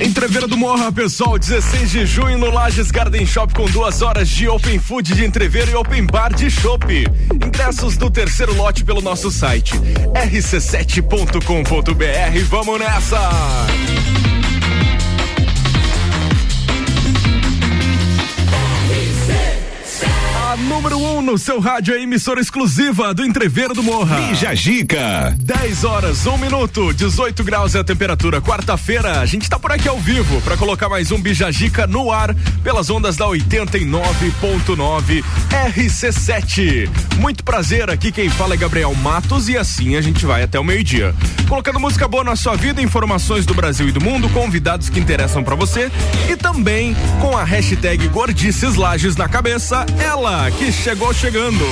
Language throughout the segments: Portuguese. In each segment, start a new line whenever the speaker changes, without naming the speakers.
Entreveira do Morra, pessoal, 16 de junho no Lages Garden Shop com duas horas de Open Food de entreveiro e Open Bar de Chopp. Ingressos do terceiro lote pelo nosso site rc7.com.br. Vamos nessa! Número 1 um no seu rádio, emissora exclusiva do Entreveiro do Morra.
Bija Gica.
10 horas, 1 um minuto, 18 graus é a temperatura. Quarta-feira, a gente tá por aqui ao vivo para colocar mais um Bija Gica no ar pelas ondas da 89.9 RC7. Muito prazer, aqui quem fala é Gabriel Matos e assim a gente vai até o meio-dia. Colocando música boa na sua vida, informações do Brasil e do mundo, convidados que interessam para você e também com a hashtag Gordices Lages na cabeça, ela que chegou chegando.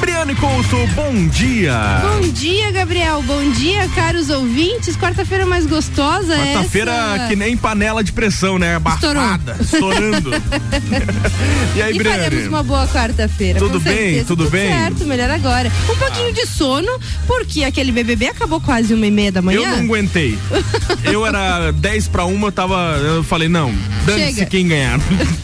Briane Couto, bom dia.
Bom dia, Gabriel. Bom dia, caros ouvintes. Quarta-feira mais gostosa
Quarta-feira
essa...
que nem panela de pressão, né? Abafada, estourando.
e aí, e Briane? faremos uma boa quarta-feira.
Tudo bem?
Certeza.
Tudo,
Tudo
bem?
Certo, melhor agora. Um pouquinho de sono, porque aquele BBB acabou quase uma e meia da manhã.
Eu não aguentei. eu era 10 para uma, eu tava. Eu falei, não, dane-se quem ganhar.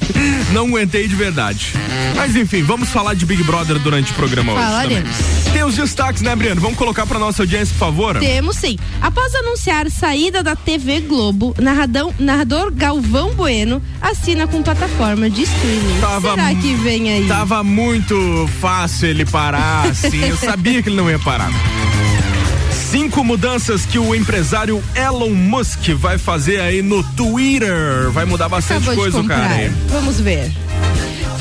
não aguentei de verdade. Mas enfim, vamos falar de Big Brother durante o programa hoje.
Falaremos.
Tem os destaques, né, Briano? Vamos colocar para nossa audiência, por favor?
Temos sim. Após anunciar saída da TV Globo, narradão, narrador Galvão Bueno assina com plataforma de streaming. Tava, Será que vem aí?
Tava muito fácil ele parar, assim. Eu sabia que ele não ia parar. Cinco mudanças que o empresário Elon Musk vai fazer aí no Twitter. Vai mudar bastante
Acabou
coisa, cara.
Vamos ver.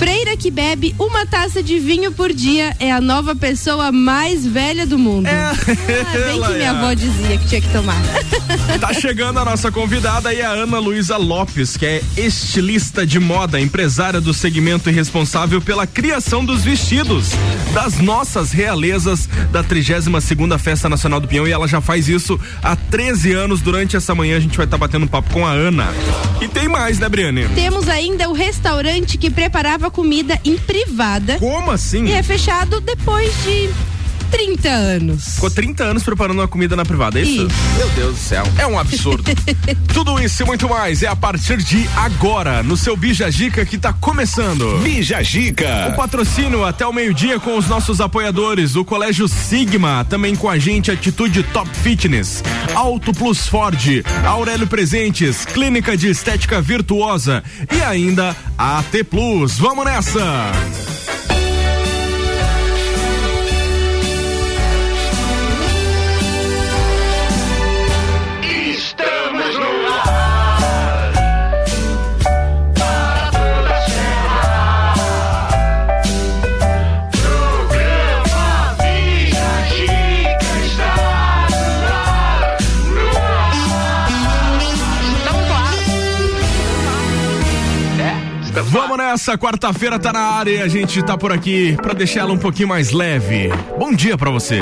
Freira que bebe uma taça de vinho por dia é a nova pessoa mais velha do mundo. É, ah, bem que minha é. avó dizia que tinha que tomar.
Tá chegando a nossa convidada aí, a Ana Luísa Lopes, que é estilista de moda, empresária do segmento e responsável pela criação dos vestidos das nossas realezas da 32 segunda Festa Nacional do Pinhão e ela já faz isso há 13 anos. Durante essa manhã a gente vai estar tá batendo um papo com a Ana. E tem mais, né, Briane?
Temos ainda o restaurante que preparava comida em privada.
Como assim?
E é fechado depois de 30 anos.
Ficou 30 anos preparando uma comida na privada, é isso? isso. Meu Deus do céu, é um absurdo. Tudo isso e muito mais é a partir de agora, no seu Bija Gica que tá começando.
Bija Gica.
O patrocínio até o meio-dia com os nossos apoiadores, o Colégio Sigma, também com a gente Atitude Top Fitness, Auto Plus Ford, Aurélio Presentes, Clínica de Estética Virtuosa e ainda a AT Plus. Vamos nessa! Vamos nessa, quarta-feira tá na área e a gente tá por aqui para deixar ela um pouquinho mais leve. Bom dia para você.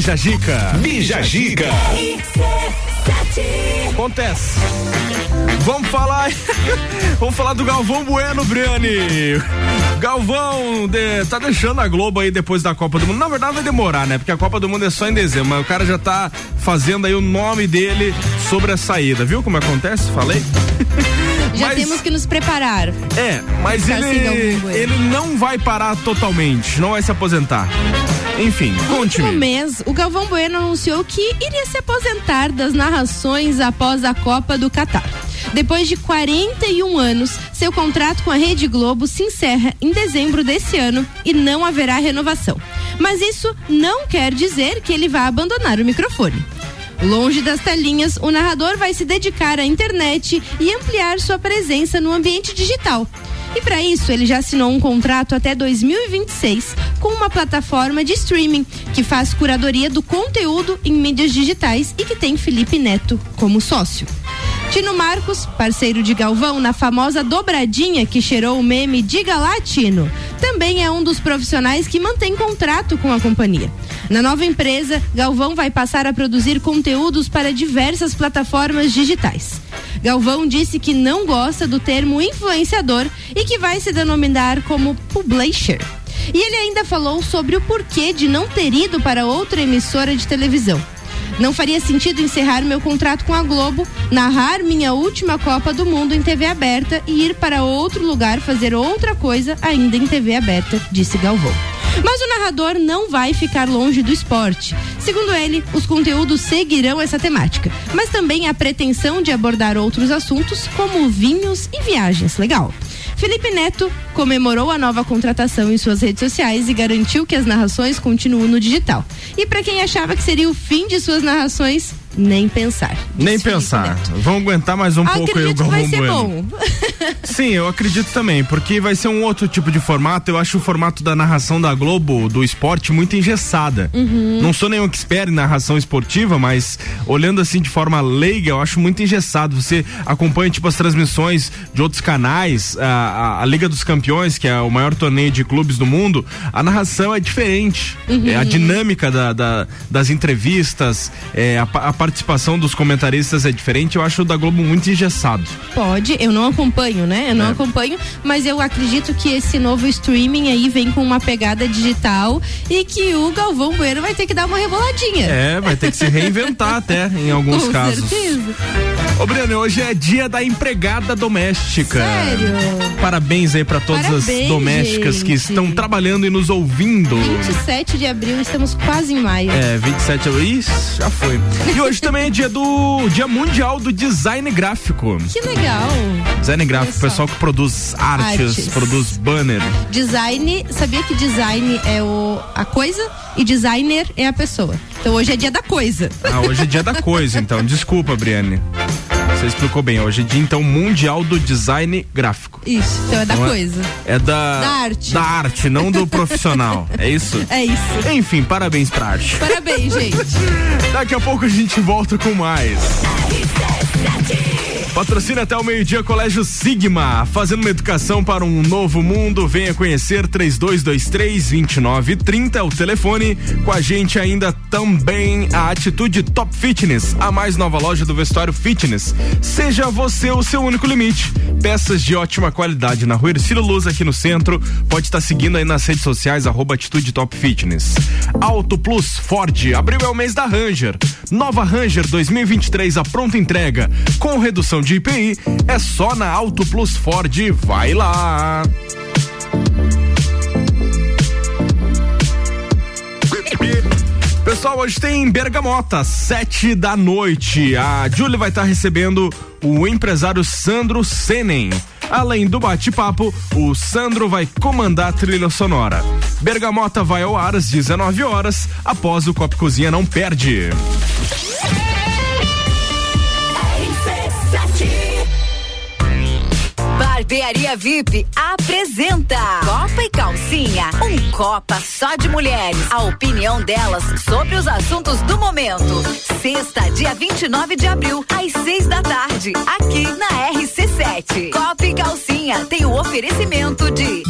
Bija Gica.
Bija Gica.
Acontece. Vamos falar. Vamos falar do Galvão Bueno, Briane. Galvão de, tá deixando a Globo aí depois da Copa do Mundo. Na verdade vai demorar, né? Porque a Copa do Mundo é só em dezembro, mas o cara já tá fazendo aí o nome dele sobre a saída. Viu como acontece? Falei?
Já mas, temos que nos preparar.
É, mas ele, ele não vai parar totalmente, não vai se aposentar. Enfim, conte
No mês, o Galvão Bueno anunciou que iria se aposentar das narrações após a Copa do Catar. Depois de 41 anos, seu contrato com a Rede Globo se encerra em dezembro desse ano e não haverá renovação. Mas isso não quer dizer que ele vá abandonar o microfone. Longe das telinhas, o narrador vai se dedicar à internet e ampliar sua presença no ambiente digital. E para isso, ele já assinou um contrato até 2026 com uma plataforma de streaming que faz curadoria do conteúdo em mídias digitais e que tem Felipe Neto como sócio. Tino Marcos, parceiro de Galvão na famosa dobradinha que cheirou o meme Diga lá, Tino, também é um dos profissionais que mantém contrato com a companhia. Na nova empresa, Galvão vai passar a produzir conteúdos para diversas plataformas digitais. Galvão disse que não gosta do termo influenciador e que vai se denominar como publisher. E ele ainda falou sobre o porquê de não ter ido para outra emissora de televisão. Não faria sentido encerrar meu contrato com a Globo, narrar minha última Copa do Mundo em TV aberta e ir para outro lugar fazer outra coisa ainda em TV aberta, disse Galvão. Mas o narrador não vai ficar longe do esporte. Segundo ele, os conteúdos seguirão essa temática, mas também a pretensão de abordar outros assuntos como vinhos e viagens. Legal. Felipe Neto comemorou a nova contratação em suas redes sociais e garantiu que as narrações continuam no digital. E para quem achava que seria o fim de suas narrações, nem pensar.
Nem pensar. Vão aguentar mais um
Acredito
pouco aí o
Galvão
vai
ser
Bueno.
Bom.
Sim, eu acredito também, porque vai ser um outro tipo de formato. Eu acho o formato da narração da Globo, do esporte, muito engessada.
Uhum.
Não sou nenhum expert em narração esportiva, mas olhando assim de forma leiga, eu acho muito engessado. Você acompanha tipo as transmissões de outros canais, a, a, a Liga dos Campeões, que é o maior torneio de clubes do mundo, a narração é diferente.
Uhum.
É, a dinâmica da, da, das entrevistas, é, a, a participação dos comentaristas é diferente. Eu acho o da Globo muito engessado.
Pode, eu não acompanho, né? Eu não
É.
acompanho, mas eu acredito que esse novo streaming aí vem com uma pegada digital e que o Galvão Bueno vai ter que dar uma reboladinha.
É, vai ter que se reinventar até em alguns
com
casos.
certeza.
Ô, Breno, hoje é dia da empregada doméstica.
Sério?
Parabéns aí pra todas as
Parabéns,
domésticas que
gente.
estão trabalhando e nos ouvindo.
27 de abril, estamos quase em maio.
É, 27 de abril. Ih, já foi. E hoje também é dia do Dia Mundial do Design Gráfico.
Que legal.
Design gráfico,
Olha
pessoal que produz artes,
Artes.
produz banner.
Design, sabia que design é o, a coisa e designer é a pessoa. Então hoje é dia da coisa.
Ah, hoje é dia da coisa, então. Desculpa, Briane. Você explicou bem. Hoje é dia, então, mundial do design gráfico.
Isso, então é da
é-
coisa.
É da.
Da arte.
Da arte, não do profissional. É isso?
É isso.
Enfim, parabéns pra arte.
Parabéns, gente.
Daqui a pouco a gente volta com mais. Patrocina até o meio-dia Colégio Sigma, fazendo uma educação para um novo mundo. Venha conhecer 3223-2930 é o telefone. Com a gente ainda também a Atitude Top Fitness, a mais nova loja do vestuário fitness. Seja você o seu único limite. Peças de ótima qualidade na rua Ercílio Luz aqui no centro. Pode estar seguindo aí nas redes sociais, arroba Atitude Top Fitness. Auto Plus Ford, abril é o mês da Ranger. Nova Ranger 2023 a pronta entrega. Com redução de IPI, é só na Auto Plus Ford. Vai lá! Pessoal, hoje tem Bergamota, sete da noite. A Julie vai estar recebendo o empresário Sandro Senen. Além do bate-papo, o Sandro vai comandar a trilha sonora. Bergamota vai ao ar às 19 horas. Após o Copo Cozinha não perde.
Barbearia VIP apresenta Copa e Calcinha, um Copa só de mulheres. A opinião delas sobre os assuntos do momento. Sexta, dia 29 de abril, às seis da tarde, aqui na RC7. Copa e Calcinha tem o oferecimento de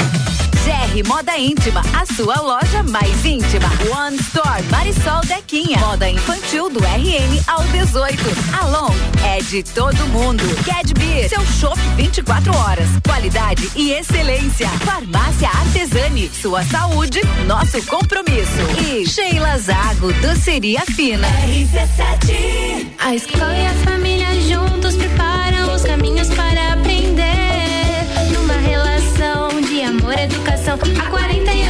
Moda Íntima, a sua loja mais íntima. One Store Marisol Dequinha. Moda infantil do RN ao 18. Alon é de todo mundo. Cadbeer, seu show 24 horas. Qualidade e excelência. Farmácia Artesani, sua saúde, nosso compromisso. E Sheila Zago, doceria fina.
RC7
A escola e a família juntos preparam os caminhos para educação. Há 48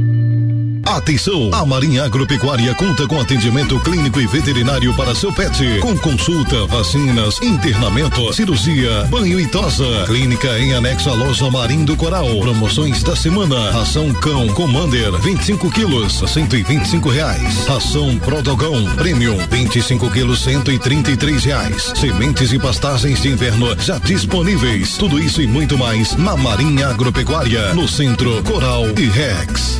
Atenção! A Marinha Agropecuária conta com atendimento clínico e veterinário para seu pet, com consulta, vacinas, internamento, cirurgia, banho e tosa. Clínica em anexo à loja Marim do Coral. Promoções da semana: Ração Cão Commander 25 quilos, 125 reais. Ração Prodogão Premium 25 quilos, 133 reais. Sementes e pastagens de inverno já disponíveis. Tudo isso e muito mais na Marinha Agropecuária, no centro Coral e Rex.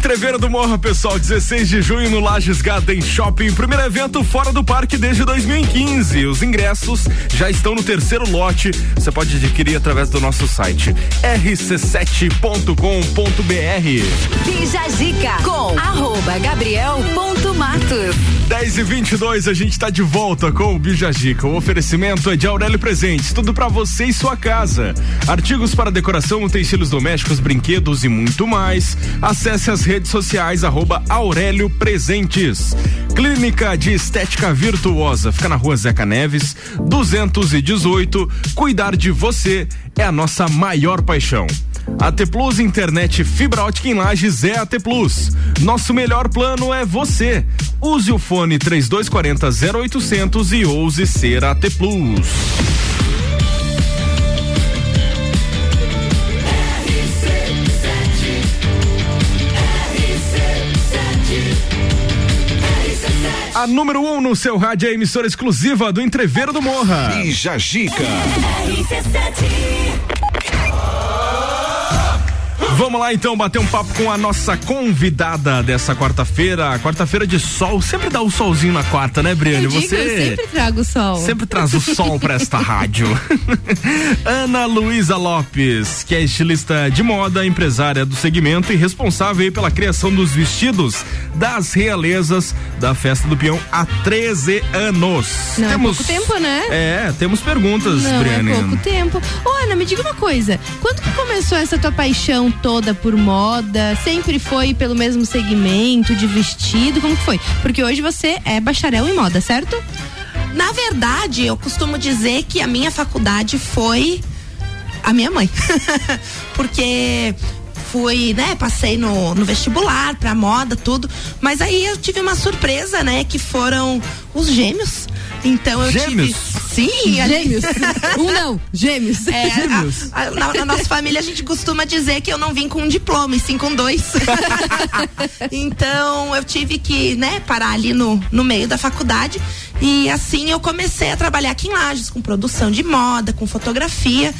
Entreveira do Morra, pessoal, 16 de junho no Lages Garden Shopping, primeiro evento fora do parque desde 2015. Os ingressos já estão no terceiro lote. Você pode adquirir através do nosso site rc7.com.br.
Bija Zica com arroba Gabriel ponto Matos.
10 e 22 a gente está de volta com o Bijagica. O oferecimento é de Aurélio Presentes, tudo para você e sua casa. Artigos para decoração, utensílios domésticos, brinquedos e muito mais. Acesse as redes sociais arroba Aurélio Presentes. Clínica de Estética Virtuosa, fica na rua Zeca Neves, 218. Cuidar de você é a nossa maior paixão. AT Plus Internet Fibra Ótica em Lages é AT Plus. Nosso melhor plano é você. Use o fone 3240 0800 e ouse ser AT Plus. A número 1 um no seu rádio é a emissora exclusiva do Entreveiro do Morra.
Bija Gica.
Vamos lá então bater um papo com a nossa convidada dessa quarta-feira. Quarta-feira de sol, sempre dá o solzinho na quarta, né, Briane?
Eu digo,
Você
eu sempre trago sol.
sempre traz o sol para esta rádio. Ana Luísa Lopes, que é estilista de moda, empresária do segmento e responsável aí pela criação dos vestidos das realezas da Festa do Peão há 13 anos.
Não, é
temos
pouco tempo, né?
É, temos perguntas,
Não,
Briane.
é pouco tempo. Ô, Ana, me diga uma coisa. Quando que começou essa tua paixão toda por moda? Sempre foi pelo mesmo segmento de vestido? Como que foi? Porque hoje você é bacharel em moda, certo?
Na verdade, eu costumo dizer que a minha faculdade foi a minha mãe. Porque fui, né, passei no, no vestibular pra moda, tudo. Mas aí eu tive uma surpresa, né, que foram os gêmeos. Então eu
Gêmeos?
tive. Sim,
Gêmeos. um não, gêmeos.
É, a- a- na, na nossa família a gente costuma dizer que eu não vim com um diploma, e sim com dois. então eu tive que, né, parar ali no, no meio da faculdade e assim eu comecei a trabalhar aqui em Lages com produção de moda, com fotografia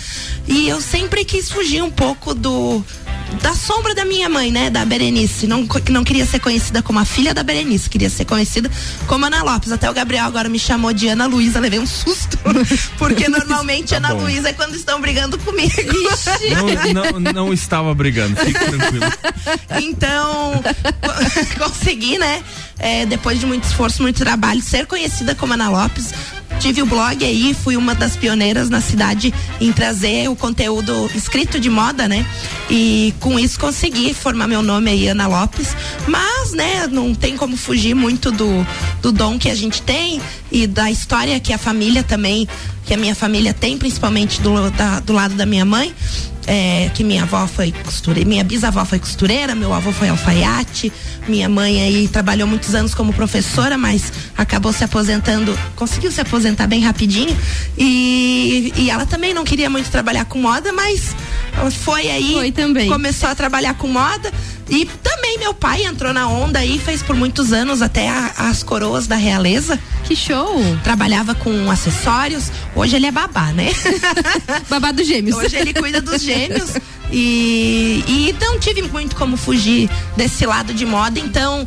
e eu sempre quis fugir um pouco do da sombra da minha mãe, né, da Berenice. Não, não queria ser conhecida como a filha da Berenice, queria ser conhecida como Ana Lopes. Até o Gabriel agora me chamou de Ana Luísa, levei um susto, porque normalmente Ana
bom.
Luísa é quando estão brigando comigo.
Não, não, não estava brigando, fique tranquilo.
Então, co- consegui, né? é, depois de muito esforço, muito trabalho, ser conhecida como Ana Lopes. Tive o blog aí, fui uma das pioneiras na cidade em trazer o conteúdo escrito de moda, né? E com isso consegui formar meu nome aí, Ana Lopes. Mas, né, não tem como fugir muito do, do dom que a gente tem e da história que a família também, que a minha família tem, principalmente do, da- do lado da minha mãe é, que minha avó foi costureira, minha bisavó foi costureira, meu avô foi alfaiate, minha mãe aí trabalhou muitos anos como professora, mas acabou se aposentando, conseguiu se aposentar bem rapidinho e, e ela também não queria muito trabalhar com moda, mas ela foi aí,
Foi também.
começou a trabalhar com moda e também meu pai entrou na onda aí, fez por muitos anos até a- as coroas da realeza.
Que show!
Trabalhava com acessórios, hoje ele é babá, né?
Babá dos gêmeos.
Hoje ele cuida dos gêmeos e, e não tive muito como fugir desse lado de moda, então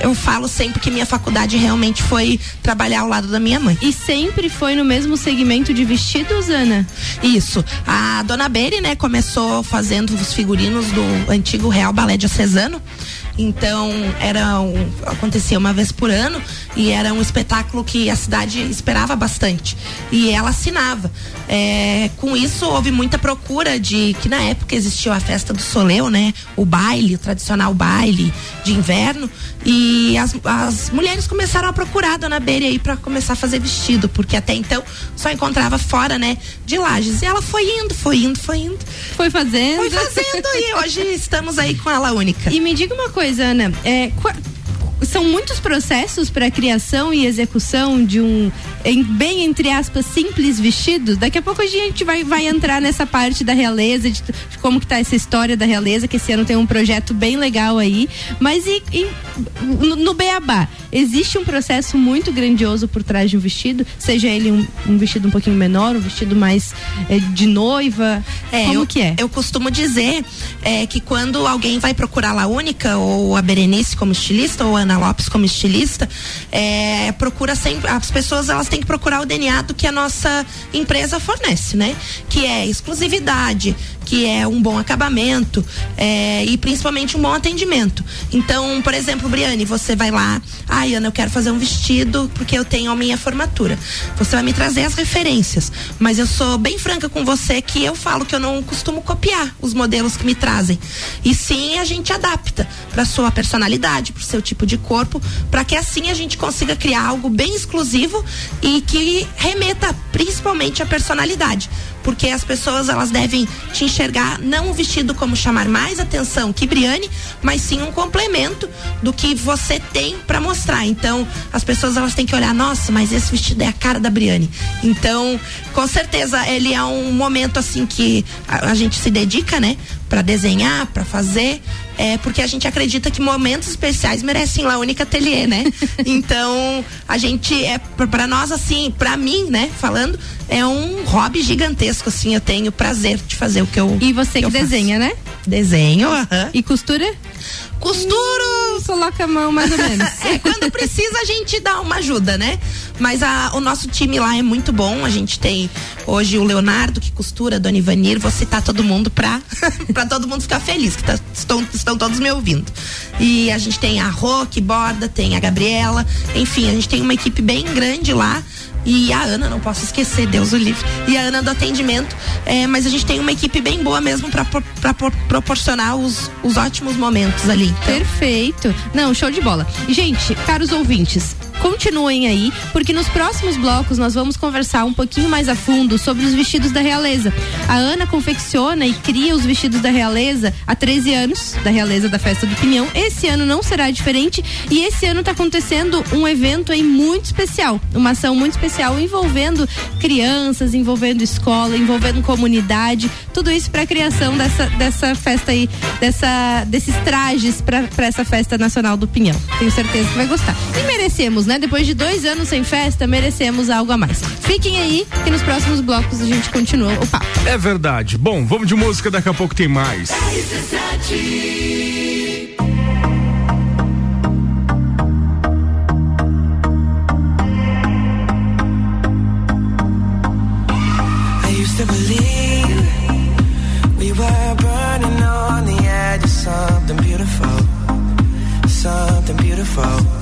eu falo sempre que minha faculdade realmente foi trabalhar ao lado da minha mãe.
E sempre foi no mesmo segmento de vestidos, Ana?
Isso. A dona Beri, né, começou fazendo os figurinos do antigo Real Balé Diocesano. Então, era um, acontecia uma vez por ano e era um espetáculo que a cidade esperava bastante. E ela assinava. É, com isso, houve muita procura de que na época existiu a festa do Soleu, né? O baile, o tradicional baile de inverno. E as, as mulheres começaram a procurar a dona Beri aí para começar a fazer vestido, porque até então só encontrava fora, né, de lajes. E ela foi indo, foi indo, foi indo.
Foi fazendo.
Foi fazendo e hoje estamos aí com ela única.
E me diga uma coisa, Ana, é, são muitos processos para criação e execução de um em- bem entre aspas simples vestido. Daqui a pouco a gente vai, vai entrar nessa parte da realeza de, de como que tá essa história da realeza que esse ano tem um projeto bem legal aí. Mas e, e no, no Beabá existe um processo muito grandioso por trás de um vestido, seja ele um, um vestido um pouquinho menor, um vestido mais é, de noiva. como
eu,
que é?
Eu costumo dizer é, que quando alguém vai procurar a La Única, ou a Berenice como estilista, ou a Ana Lopes como estilista, é, procura sempre. As pessoas elas têm que procurar o DNA do que a nossa empresa fornece, né? Que é exclusividade, que é um bom acabamento é, e principalmente um bom atendimento. Então, por exemplo, Briane, você vai lá, ai Ana, eu quero fazer um vestido porque eu tenho a minha formatura. Você vai me trazer as referências, mas eu sou bem franca com você que eu falo que eu não costumo copiar os modelos que me trazem. E sim, a gente adapta para sua personalidade, para o seu tipo de corpo, para que assim a gente consiga criar algo bem exclusivo e que remeta principalmente à personalidade porque as pessoas elas devem te enxergar não um vestido como chamar mais atenção que Briane, mas sim um complemento do que você tem para mostrar. Então, as pessoas elas têm que olhar, nossa, mas esse vestido é a cara da Briane. Então, com certeza ele é um momento assim que a, a gente se dedica, né, para desenhar, para fazer, é porque a gente acredita que momentos especiais merecem lá única ateliê, né? então, a gente é para nós assim, para mim, né, falando, é um hobby gigantesco assim, eu tenho prazer de fazer o que eu
E você que,
faço.
desenha, né?
Desenho, aham.
E costura?
Costuro!
Coloca a mão mais ou menos.
É, quando precisa a gente dá uma ajuda, né? Mas a- o nosso time lá é muito bom. A gente tem hoje o Leonardo que costura, a Dona Ivanir. Vou citar todo mundo pra, pra todo mundo ficar feliz, que tá- estão, estão todos me ouvindo. E a gente tem a Rô que borda, tem a Gabriela. Enfim, a gente tem uma equipe bem grande lá. E a Ana, não posso esquecer, Deus o livre. E a Ana do atendimento. É, mas a gente tem uma equipe bem boa mesmo pro- proporcionar os, os ótimos momentos ali. Então,
Perfeito. Não, show de bola. Gente, caros ouvintes, Continuem aí, porque nos próximos blocos nós vamos conversar um pouquinho mais a fundo sobre os vestidos da realeza. A Ana confecciona e cria os vestidos da realeza há 13 anos, da realeza da festa do Pinhão. Esse ano não será diferente e esse ano está acontecendo um evento aí muito especial, uma ação muito especial envolvendo crianças, envolvendo escola, envolvendo comunidade, tudo isso para a criação dessa, dessa festa aí, dessa, desses trajes para essa festa nacional do Pinhão. Tenho certeza que vai gostar. E merecemos, né? né? Depois de dois anos sem festa, merecemos algo a mais. Fiquem aí, que nos próximos blocos a gente continua o papo.
É verdade. Bom, vamos de música, daqui a pouco tem mais.
something beautiful.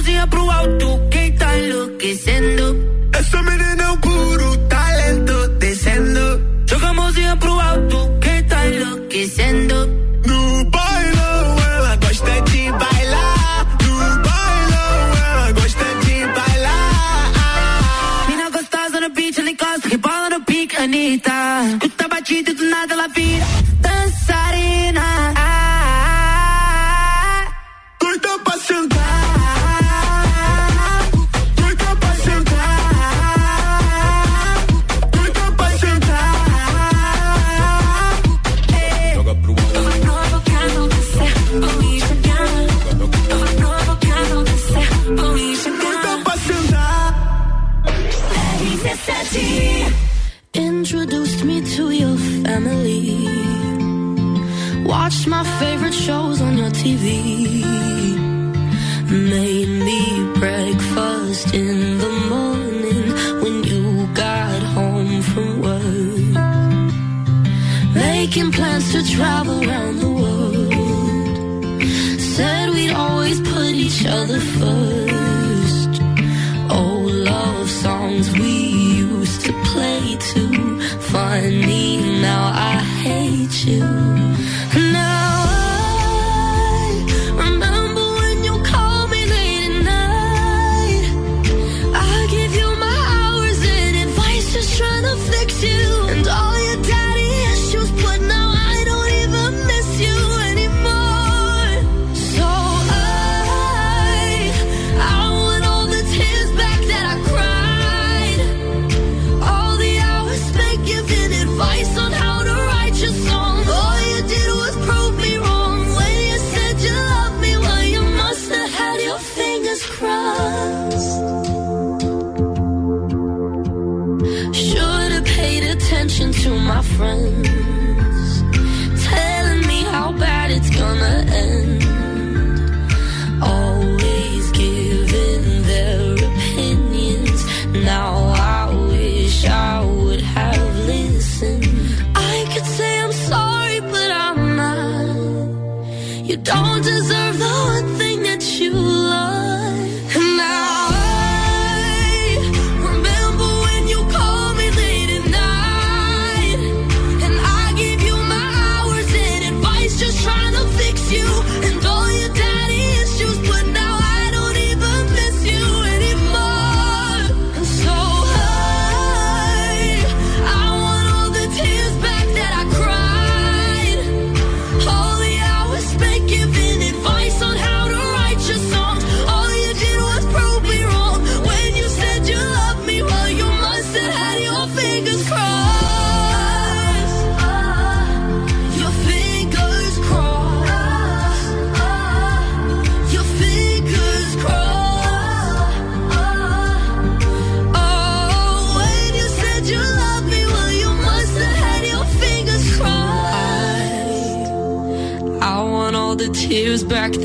Mãozinha pro alto, quem tá enlouquecendo? Essa menina é um puro talento descendo. Joga a mãozinha pro alto, quem tá enlouquecendo? No bailão, ela gosta de bailar. No bailão, ela gosta de bailar. Mina gostosa no beat, ela encosta, rebola no pique, Anitta. Escuta a batida e do nada ela vira
Watched my favorite shows on your TV.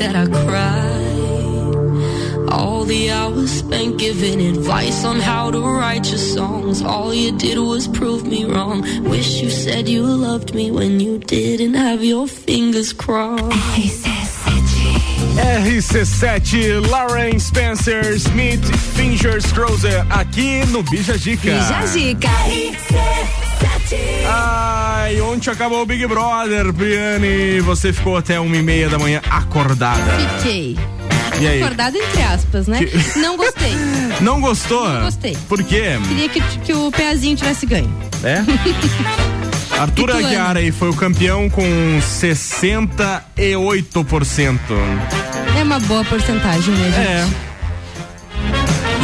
That I cried. All the hours spent giving advice on how to write your songs. All you did was prove me wrong. Wish you said you loved me when you didn't have your fingers crossed.
RC7, Lauren Spencer, Smith, Fingers Closer, aqui no Bija Dica. Ai, ontem acabou o Big Brother, Briane. Você ficou até uma e meia da manhã acordada.
Fiquei.
E aí?
Acordada entre aspas, né?
Que-
Não gostei.
Não gostou?
Não gostei.
Por quê?
Queria que, que o pezinho tivesse ganho.
É? Arthur Aguiar aí foi o campeão com 68%.
É uma boa porcentagem, né, gente?
É.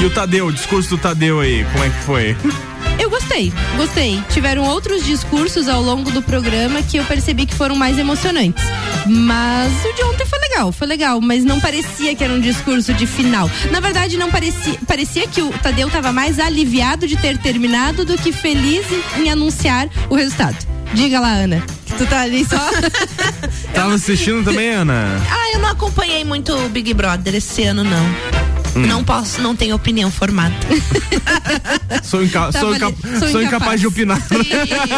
E o Tadeu, o discurso do Tadeu aí, como é que foi?
Gostei, gostei. Tiveram outros discursos ao longo do programa que eu percebi que foram mais emocionantes. Mas o de ontem foi legal, foi legal, mas não parecia que era um discurso de final. Na verdade, não parecia, parecia que o Tadeu estava mais aliviado de ter terminado do que feliz em, em anunciar o resultado. Diga lá, Ana, que tu tá ali só.
Tava assistindo também, Ana?
Ah, eu não acompanhei muito o Big Brother esse ano, não.
Hum.
Não posso, não tenho opinião formada.
Sou, inca
Tava
sou, inca
sou
sou incapaz de opinar.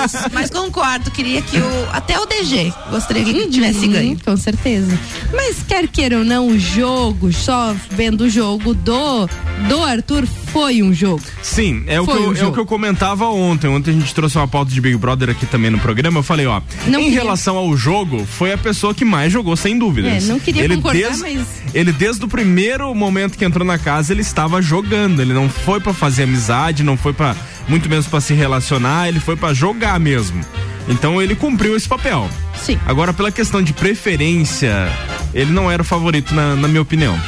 Isso, mas concordo, queria que o. Até o DG gostaria que tivesse ganho.
Uhum, Com certeza. Mas quer queira ou não, o jogo, só vendo o jogo do, do Arthur, foi um jogo.
Sim, é o, que eu,
um
é o que eu comentava ontem. Ontem a gente trouxe uma pauta de Big Brother aqui também no programa. Eu falei, ó,
Não
em
queria-
relação ao jogo, foi a pessoa que mais jogou, sem dúvidas.
É, não queria
ele
concordar,
des-
mas-
Ele, desde o primeiro momento que entrou na casa, ele estava jogando. Ele não foi pra fazer amizade, não foi para muito menos pra se relacionar, ele foi pra jogar mesmo. Então ele cumpriu esse papel.
Sim.
Agora, pela questão de preferência, ele não era o favorito, na, na minha opinião.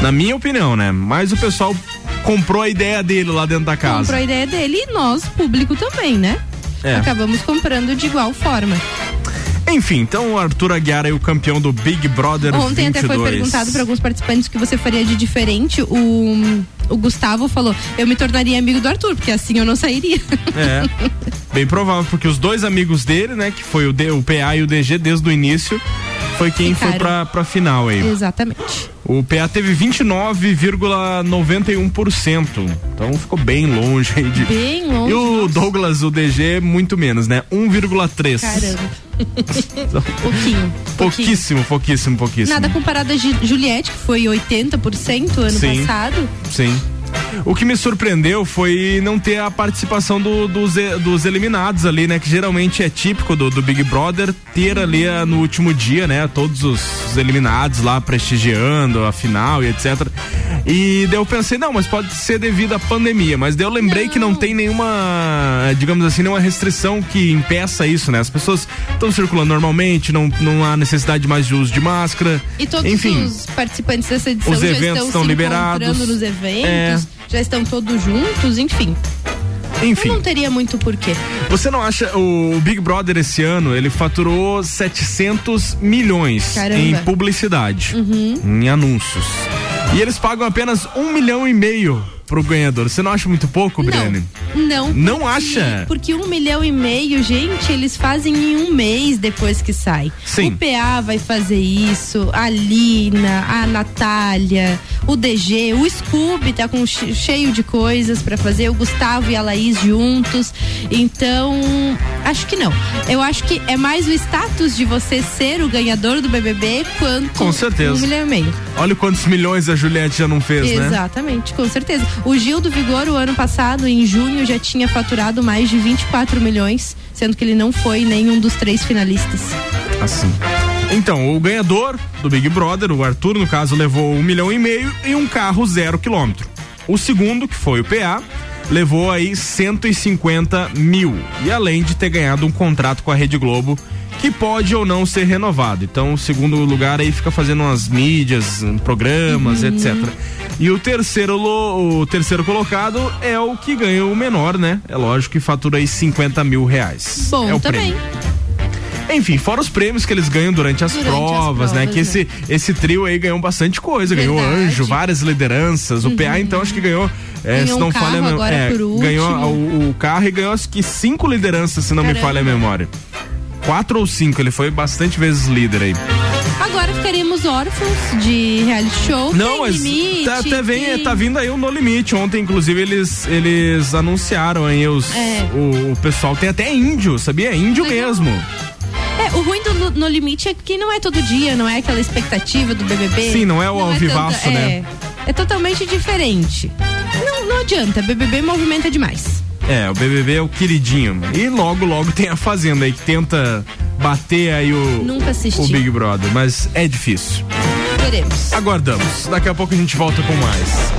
Na minha opinião, né? Mas o pessoal comprou a ideia dele lá dentro da casa.
Comprou a ideia dele e nós, público também, né?
É.
Acabamos comprando de igual forma.
Enfim, então o Arthur Aguiar é o campeão do Big Brother
Ontem
22.
até foi perguntado para alguns participantes o que você faria de diferente. O, o Gustavo falou: eu me tornaria amigo do Arthur, porque assim eu não sairia.
É. Bem provável, porque os dois amigos dele, né, que foi o, D, o PA e o DG desde o início, foi quem foi
Ficaram.
pra, pra final aí.
Exatamente.
O PA teve 29,91%. Então ficou bem longe aí de.
Bem longe.
E o Douglas, o DG, muito menos, né? 1,3.
Caramba. pouquinho.
Pouquíssimo, pouquíssimo, pouquíssimo.
Nada comparado a Juliette, que foi 80% ano
Sim.
passado.
Sim. O que me surpreendeu foi não ter a participação do- dos, dos eliminados ali, né? Que geralmente é típico do, do Big Brother ter ali ah, no último dia, né? Todos os, os eliminados lá prestigiando a final e etc. E daí eu pensei, não, mas pode ser devido à pandemia. Mas daí eu lembrei que não tem nenhuma, digamos assim, nenhuma restrição que impeça isso, né? As pessoas estão circulando normalmente, não, não há necessidade mais de uso de máscara.
E todos
Enfim.
os participantes dessa edição
Os eventos
estão
estão liberados.
nos eventos,
É.
já estão todos juntos, enfim.
Enfim.
Não teria muito porquê.
Você não acha o o Big Brother esse ano ele faturou 700 milhões
Caramba.
em publicidade,
Uhum.
em anúncios e eles pagam apenas um milhão e meio pro ganhador. Você não acha muito pouco, Briane?
Não.
Não
porque-
acha?
Porque um milhão e meio, gente, eles fazem em um mês depois que sai.
Sim.
O PA vai fazer isso, a Lina, a Natália, o DG, o Scooby tá com che- cheio de coisas pra fazer, o Gustavo e a Laís juntos. Então, acho que não. Eu acho que é mais o status de você ser o ganhador do BBB quanto
Com certeza.
um milhão e meio.
Olha quantos milhões a Juliette já não fez, né?
Exatamente, com certeza. O Gil do Vigor, o ano passado, em junho, já tinha faturado mais de 24 milhões, sendo que ele não foi nenhum dos três finalistas.
Assim. Então, o ganhador do Big Brother, o Arthur, no caso, levou um milhão e meio e um carro zero quilômetro. O segundo, que foi o PA, levou aí 150 mil. E além de ter ganhado um contrato com a Rede Globo, que pode ou não ser renovado. Então, o segundo lugar aí fica fazendo umas mídias, hum, programas,
Uhum.
etc. E o terceiro, o terceiro colocado é o que ganha o menor, né? É lógico que fatura aí 50 mil reais.
Bom
é o
também.
prêmio. Enfim, fora os prêmios que eles ganham durante as,
Durante as
provas, né?
provas,
Que esse, esse trio aí ganhou bastante coisa. Ganhou
Verdade.
anjo, várias lideranças. O PA, então, acho que ganhou. É,
Ganhou
se
um
não
carro
falha é, Ganhou o, o carro e ganhou acho que cinco lideranças, se não me
Caramba.
falha a memória. Quatro ou cinco, ele foi bastante vezes líder aí.
Agora ficaremos órfãos de reality show.
Não,
tem
mas
limite,
tá, até vem,
tem-
tá vindo aí o No Limite. Ontem, inclusive, eles, eles anunciaram aí os,
É.
o, o pessoal. Tem até índio, sabia? Índio mesmo.
É, o ruim do No- No Limite é que não é todo dia, não é aquela expectativa do BBB.
Sim, não é o alvivaço,
tanta-
né?
É, é totalmente diferente. Não, não adianta, BBB movimenta demais.
É, o BBB é o queridinho. E logo, logo tem a Fazenda aí que tenta bater aí o,
Nunca assisti.
o Big Brother, mas é difícil.
Veremos.
Aguardamos. Daqui a pouco a gente volta com mais.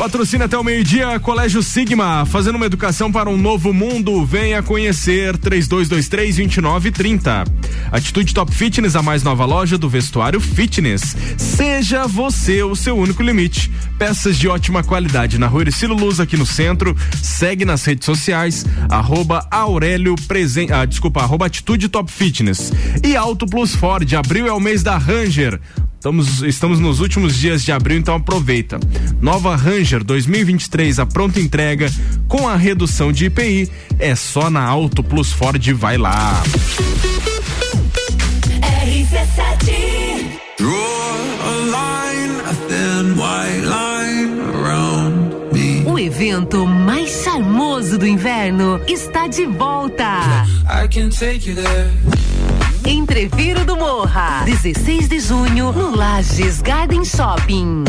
Patrocina até o meio-dia, Colégio Sigma, fazendo uma educação para um novo mundo. Venha conhecer 3223-2930. Atitude Top Fitness, a mais nova loja do vestuário fitness. Seja você o seu único limite. Peças de ótima qualidade na rua Ercílio Luz, aqui no centro. Segue nas redes sociais, arroba Aurélio Presen... ah, desculpa, arroba Atitude Top Fitness. E Auto Plus Ford, abril é o mês da Ranger. Estamos, estamos nos últimos dias de abril, então aproveita. Nova Ranger 2023, a pronta entrega com a redução de IPI é só na Auto Plus Ford, vai lá.
RC7
evento mais charmoso do inverno está de volta. Entreviro do Morra, 16 de junho, no Lages Garden Shopping.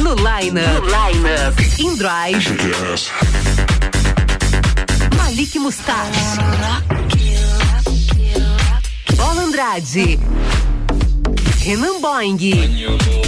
No Line Up, no line -up. In Drive, Malik Mustache, Bola Andrade, Renan Boing,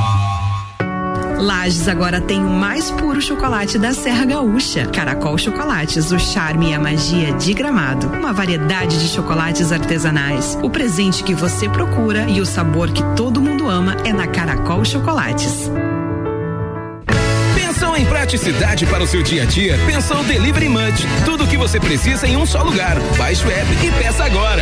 Lages agora tem o mais puro chocolate da Serra Gaúcha. Caracol Chocolates, o charme e a magia de Gramado. Uma variedade de chocolates artesanais. O presente que você procura e o sabor que todo mundo ama é na Caracol Chocolates.
Pensou em praticidade para o seu dia a dia? Pensou Delivery Munch. Tudo o que você precisa em um só lugar. Baixe o app e peça agora.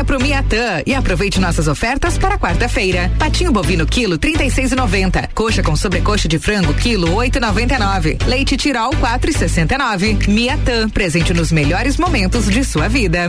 Venha pro Miatã e aproveite nossas ofertas para quarta-feira. Patinho bovino quilo 36,90. Coxa com sobrecoxa de frango quilo 8,99. Leite Tirol 4,69. Miatã, presente nos melhores momentos de sua vida.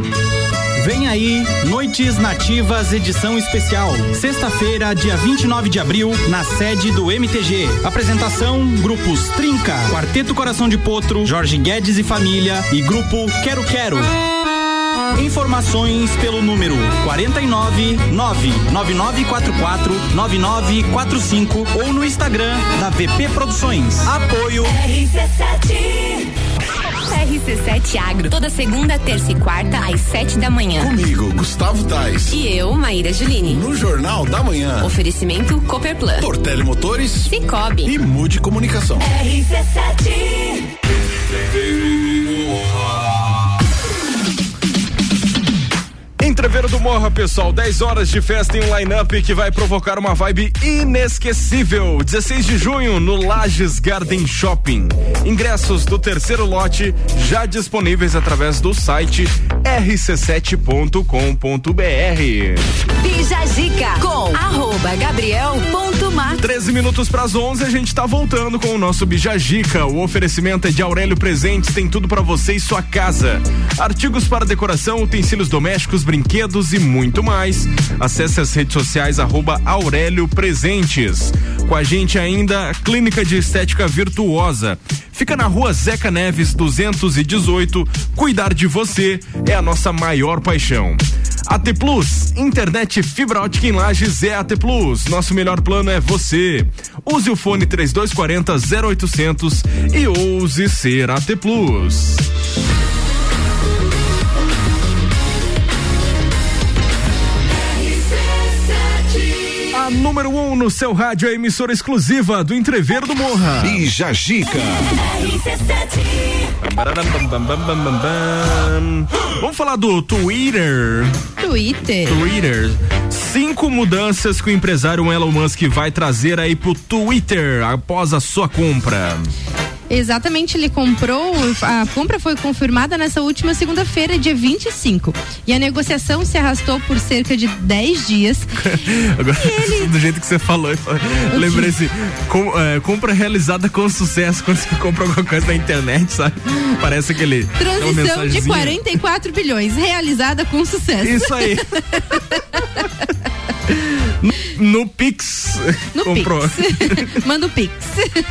Vem aí, Noites Nativas edição especial. Sexta-feira, dia 29 de abril, na sede do MTG. Apresentação: grupos Trinca, Quarteto Coração de Potro, Jorge Guedes e Família e grupo Quero Quero. Informações pelo número 49 99944 9945 ou no Instagram da VP Produções. Apoio
RC7 Agro, toda segunda, terça e quarta, às sete da manhã.
Comigo, Gustavo Tais.
E eu, Maíra Juline.
No Jornal da Manhã.
Oferecimento Copperplan.
Portele Motores.
Cicobi.
E Mude Comunicação.
Entreveiro do Morra, pessoal. 10 horas de festa em um line-up que vai provocar uma vibe inesquecível. 16 de junho no Lages Garden Shopping. Ingressos do terceiro lote já disponíveis através do site rc7.com.br.
Bija Zica com arroba gabriel.mar.
13 minutos para as 11, a gente tá voltando com o nosso Bijagica. O oferecimento é de Aurélio Presentes, tem tudo para você e sua casa. Artigos para decoração, utensílios domésticos, brinquedos e muito mais. Acesse as redes sociais arroba Aurélio Presentes. Com a gente ainda, a Clínica de Estética Virtuosa. Fica na rua Zeca Neves 218. Cuidar de você é a nossa maior paixão. AT Plus, internet fibra ótica em Lages é AT Plus. Nosso melhor plano é você. Use o fone 3240 0800 e ouse ser AT Plus. Número 1 um no seu rádio é a emissora exclusiva do Entrever do Morra.
Bija Gica.
Vamos falar do Twitter.
Twitter.
Twitter. Cinco mudanças que o empresário Elon Musk vai trazer aí pro Twitter após a sua compra.
Exatamente, ele comprou, a compra foi confirmada nessa última segunda-feira, dia 25. E a negociação se arrastou por cerca de 10 dias.
Agora, do jeito que você falou, eu lembrei assim, com- é, compra realizada com sucesso quando você compra alguma coisa na internet, sabe? Parece aquele.
Transição de
mensagenzinha.
44 bilhões, realizada com sucesso.
Isso aí. No Pix.
No
comprou.
Pix. Manda o Pix.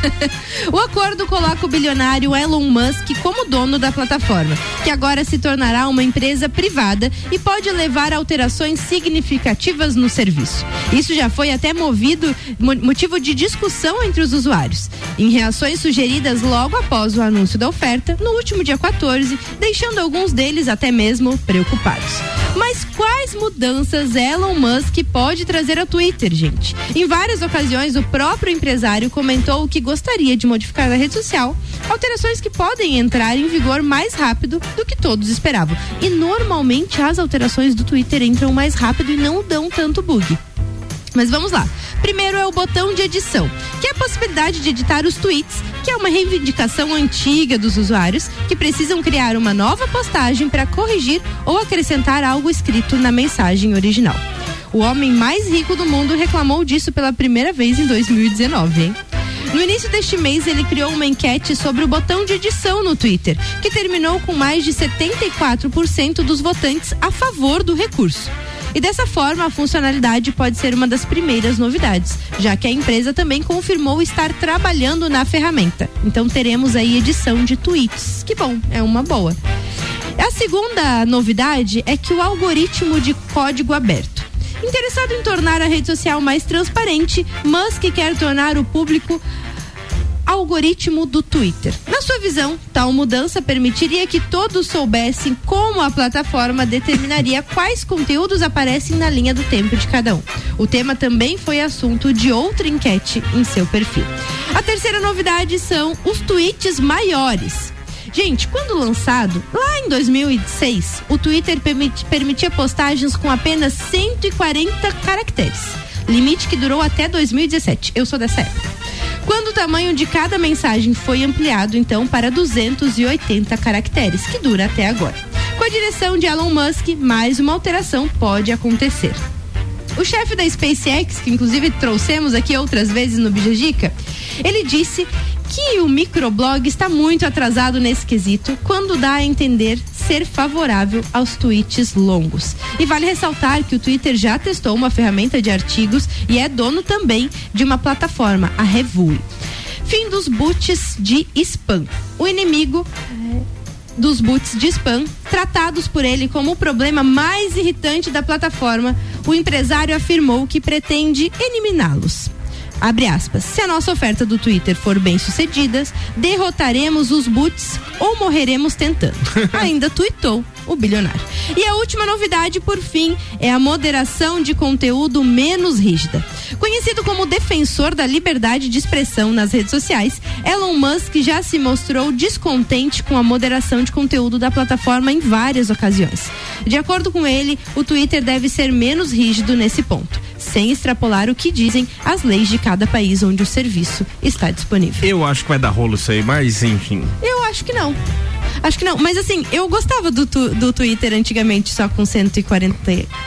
o acordo coloca o bilionário Elon Musk como dono da plataforma, que agora se tornará uma empresa privada e pode levar a alterações significativas no serviço. Isso já foi até movido mo- motivo de discussão entre os usuários, em reações sugeridas logo após o anúncio da oferta, no último dia 14, deixando alguns deles até mesmo preocupados. Mas quais mudanças Elon Musk pode trazer ao Twitter, gente? Em várias ocasiões, o próprio empresário comentou que gostaria de modificar na rede social alterações que podem entrar em vigor mais rápido do que todos esperavam. E normalmente as alterações do Twitter entram mais rápido e não dão tanto bug. Mas vamos lá. Primeiro é o botão de edição, que é a possibilidade de editar os tweets, que é uma reivindicação antiga dos usuários que precisam criar uma nova postagem para corrigir ou acrescentar algo escrito na mensagem original. O homem mais rico do mundo reclamou disso pela primeira vez em 2019, hein? No início deste mês, ele criou uma enquete sobre o botão de edição no Twitter, que terminou com mais de 74% dos votantes a favor do recurso. E dessa forma, a funcionalidade pode ser uma das primeiras novidades, já que a empresa também confirmou estar trabalhando na ferramenta. Então teremos aí edição de tweets. Que bom, é uma boa. A segunda novidade é que o algoritmo de código aberto. Interessado em tornar a rede social mais transparente, Musk quer tornar o público algoritmo do Twitter. Na sua visão, tal mudança permitiria que todos soubessem como a plataforma determinaria quais conteúdos aparecem na linha do tempo de cada um. O tema também foi assunto de outra enquete em seu perfil. A terceira novidade são os tweets maiores. Gente, quando lançado, lá em 2006, o Twitter permit- permitia postagens com apenas 140 caracteres. Limite que durou até 2017. Eu sou dessa época. Quando o tamanho de cada mensagem foi ampliado, então, para 280 caracteres, que dura até agora. Com a direção de Elon Musk, mais uma alteração pode acontecer. O chefe da SpaceX, que inclusive trouxemos aqui outras vezes no Bijagica, ele disse que o microblog está muito atrasado nesse quesito quando dá a entender ser favorável aos tweets longos. E vale ressaltar que o Twitter já testou uma ferramenta de artigos e é dono também de uma plataforma, a Revue. Fim dos boots de spam. O inimigo dos boots de spam, tratados por ele como o problema mais irritante da plataforma, o empresário afirmou que pretende eliminá-los. Abre aspas. Se a nossa oferta do Twitter for bem sucedida, derrotaremos os boots ou morreremos tentando. Ainda tuitou o bilionário. E a última novidade, por fim, é a moderação de conteúdo menos rígida. Conhecido como defensor da liberdade de expressão nas redes sociais, Elon Musk já se mostrou descontente com a moderação de conteúdo da plataforma em várias ocasiões. De acordo com ele, o Twitter deve ser menos rígido nesse ponto, sem extrapolar o que dizem as leis de cada país onde o serviço está disponível.
Eu acho que vai dar rolo isso aí, mas enfim.
Eu acho que não. Acho que não. Mas assim, eu gostava do, tu- do Twitter antigamente só com 140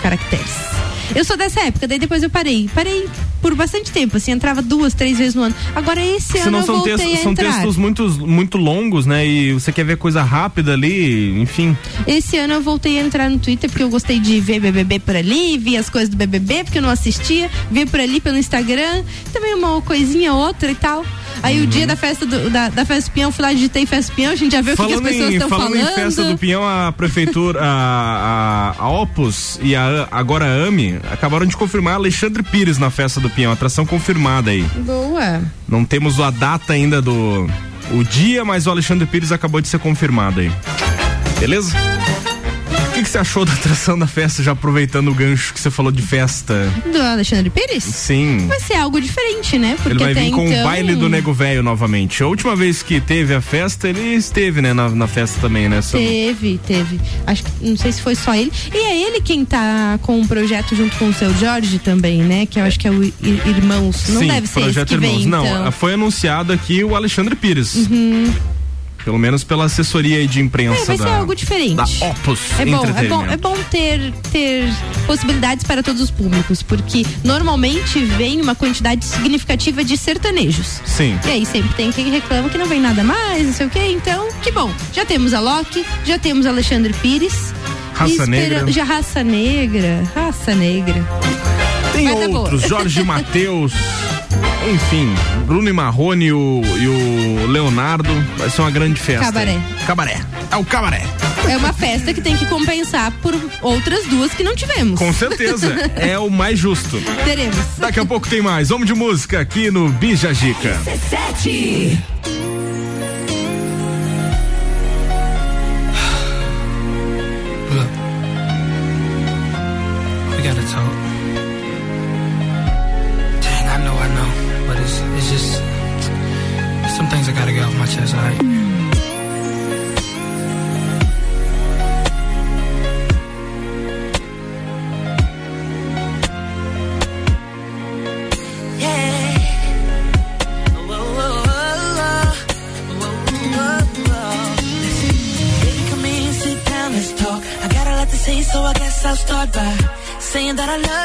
caracteres. Eu sou dessa época, daí depois eu parei. Parei por bastante tempo, assim, entrava duas, três vezes no ano. Agora esse ano eu
são,
voltei
textos, são textos muito, muito longos, né? E você quer ver coisa rápida ali, enfim.
Esse ano eu voltei a entrar no Twitter porque eu gostei de ver BBB por ali, vi as coisas do BBB porque eu não assistia, vi por ali pelo Instagram, também uma coisinha outra e tal. Aí o dia da festa do, da, da festa do peão, fui lá, digitei festa do peão, a gente já viu o que, que as pessoas estão
falando
falando.
em festa do Pinhão, a prefeitura, a, a, a Opus e a agora a AMI acabaram de confirmar Alexandre Pires na festa do Pinhão, atração confirmada aí.
Boa.
Não temos a data ainda do o dia, mas o Alexandre Pires acabou de ser confirmado aí. Beleza? Que, que você achou da atração da festa, já aproveitando o gancho que você falou de festa?
Do Alexandre Pires?
Sim.
Vai ser algo diferente, né? Porque
Ele vai vir com
então...
o baile do Nego Velho novamente. A última vez que teve a festa, ele esteve, né, na, na festa também, né? Sam?
Teve, teve. Acho que não sei se foi só ele. E é ele quem tá com um projeto junto com o seu Jorge também, né? Que eu acho que é o Irmãos. Não
Sim,
deve ser esse
Projeto
que
Irmãos.
vem,
Não,
então.
foi anunciado aqui o Alexandre Pires.
Uhum.
Pelo menos pela assessoria de imprensa
É, vai
da,
ser algo diferente.
da Opus
É bom, é bom, é bom ter, ter possibilidades para todos os públicos, porque normalmente vem uma quantidade significativa de sertanejos.
Sim.
E aí sempre tem quem reclama que não vem nada mais, não sei o quê. Então, que bom. Já temos a Loki, já temos Alexandre Pires.
Raça
espera-
Negra.
Já raça negra. Raça negra.
Tem outros, tá Jorge Matheus. Enfim, Bruno e Marrone e o, e o Leonardo. Vai ser uma grande festa.
Cabaré.
Cabaré. É o cabaré.
É uma festa que tem que compensar por outras duas que não tivemos.
Com certeza. é o mais justo.
Teremos.
Daqui a pouco tem mais. Vamos de música aqui no Bija Gica.
17.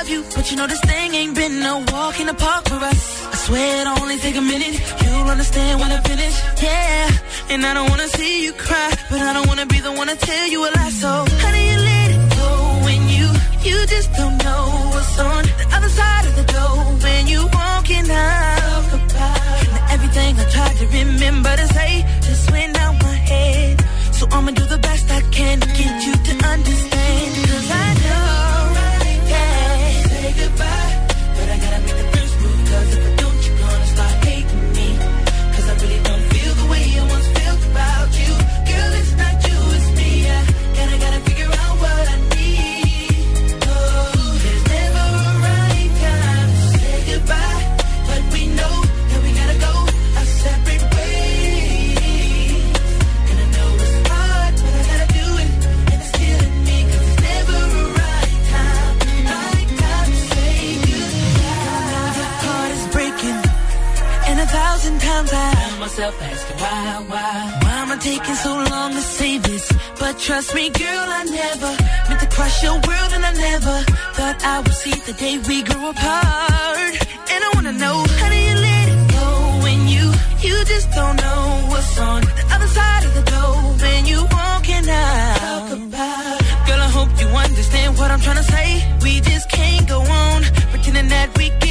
You, but you know this thing ain't been no walk in the park for us. I swear it'll only take a minute. Understand when I finish, yeah. And I don't wanna see you cry, but I don't wanna be the one to tell you a lie. So how do you let it go when you you just don't know what's on the other side of the door when you walking out? And everything I tried to remember to say just went out my head. So I'ma do the best I can to get you to understand. Myself asking why, why, why am I taking so long to say this? But trust me, girl, I never meant to crush your world, and I never thought I would see the day we grew apart. And I wanna know how do you let it go when you you just don't know what's on the other side of the door when you walking out. Girl, I hope you understand what I'm trying to say. We just can't go on pretending that we get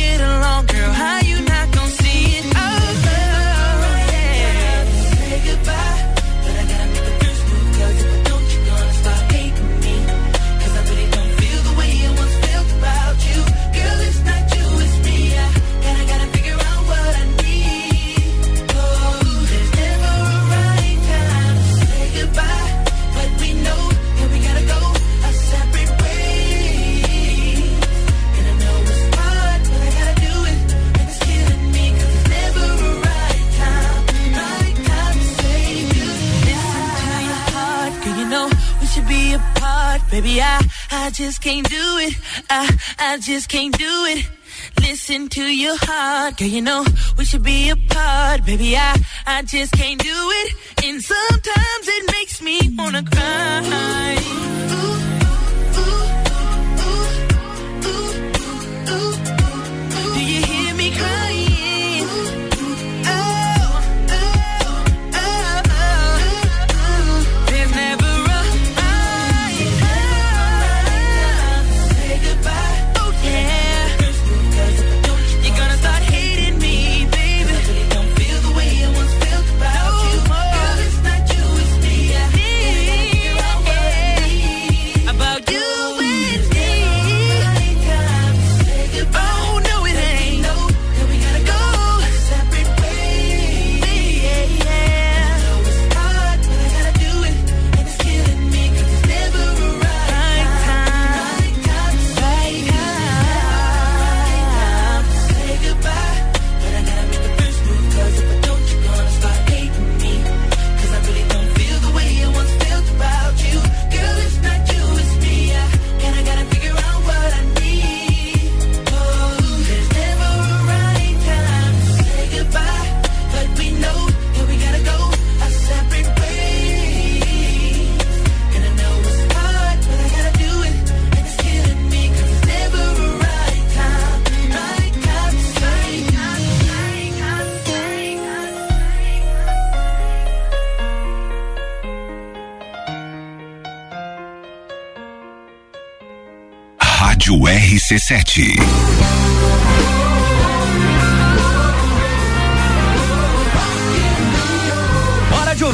I just can't do it. I, I just can't do it. Listen to your heart, girl. You know we should be apart, baby. I, I just can't do it. And sometimes it makes me wanna cry. Do
RC7.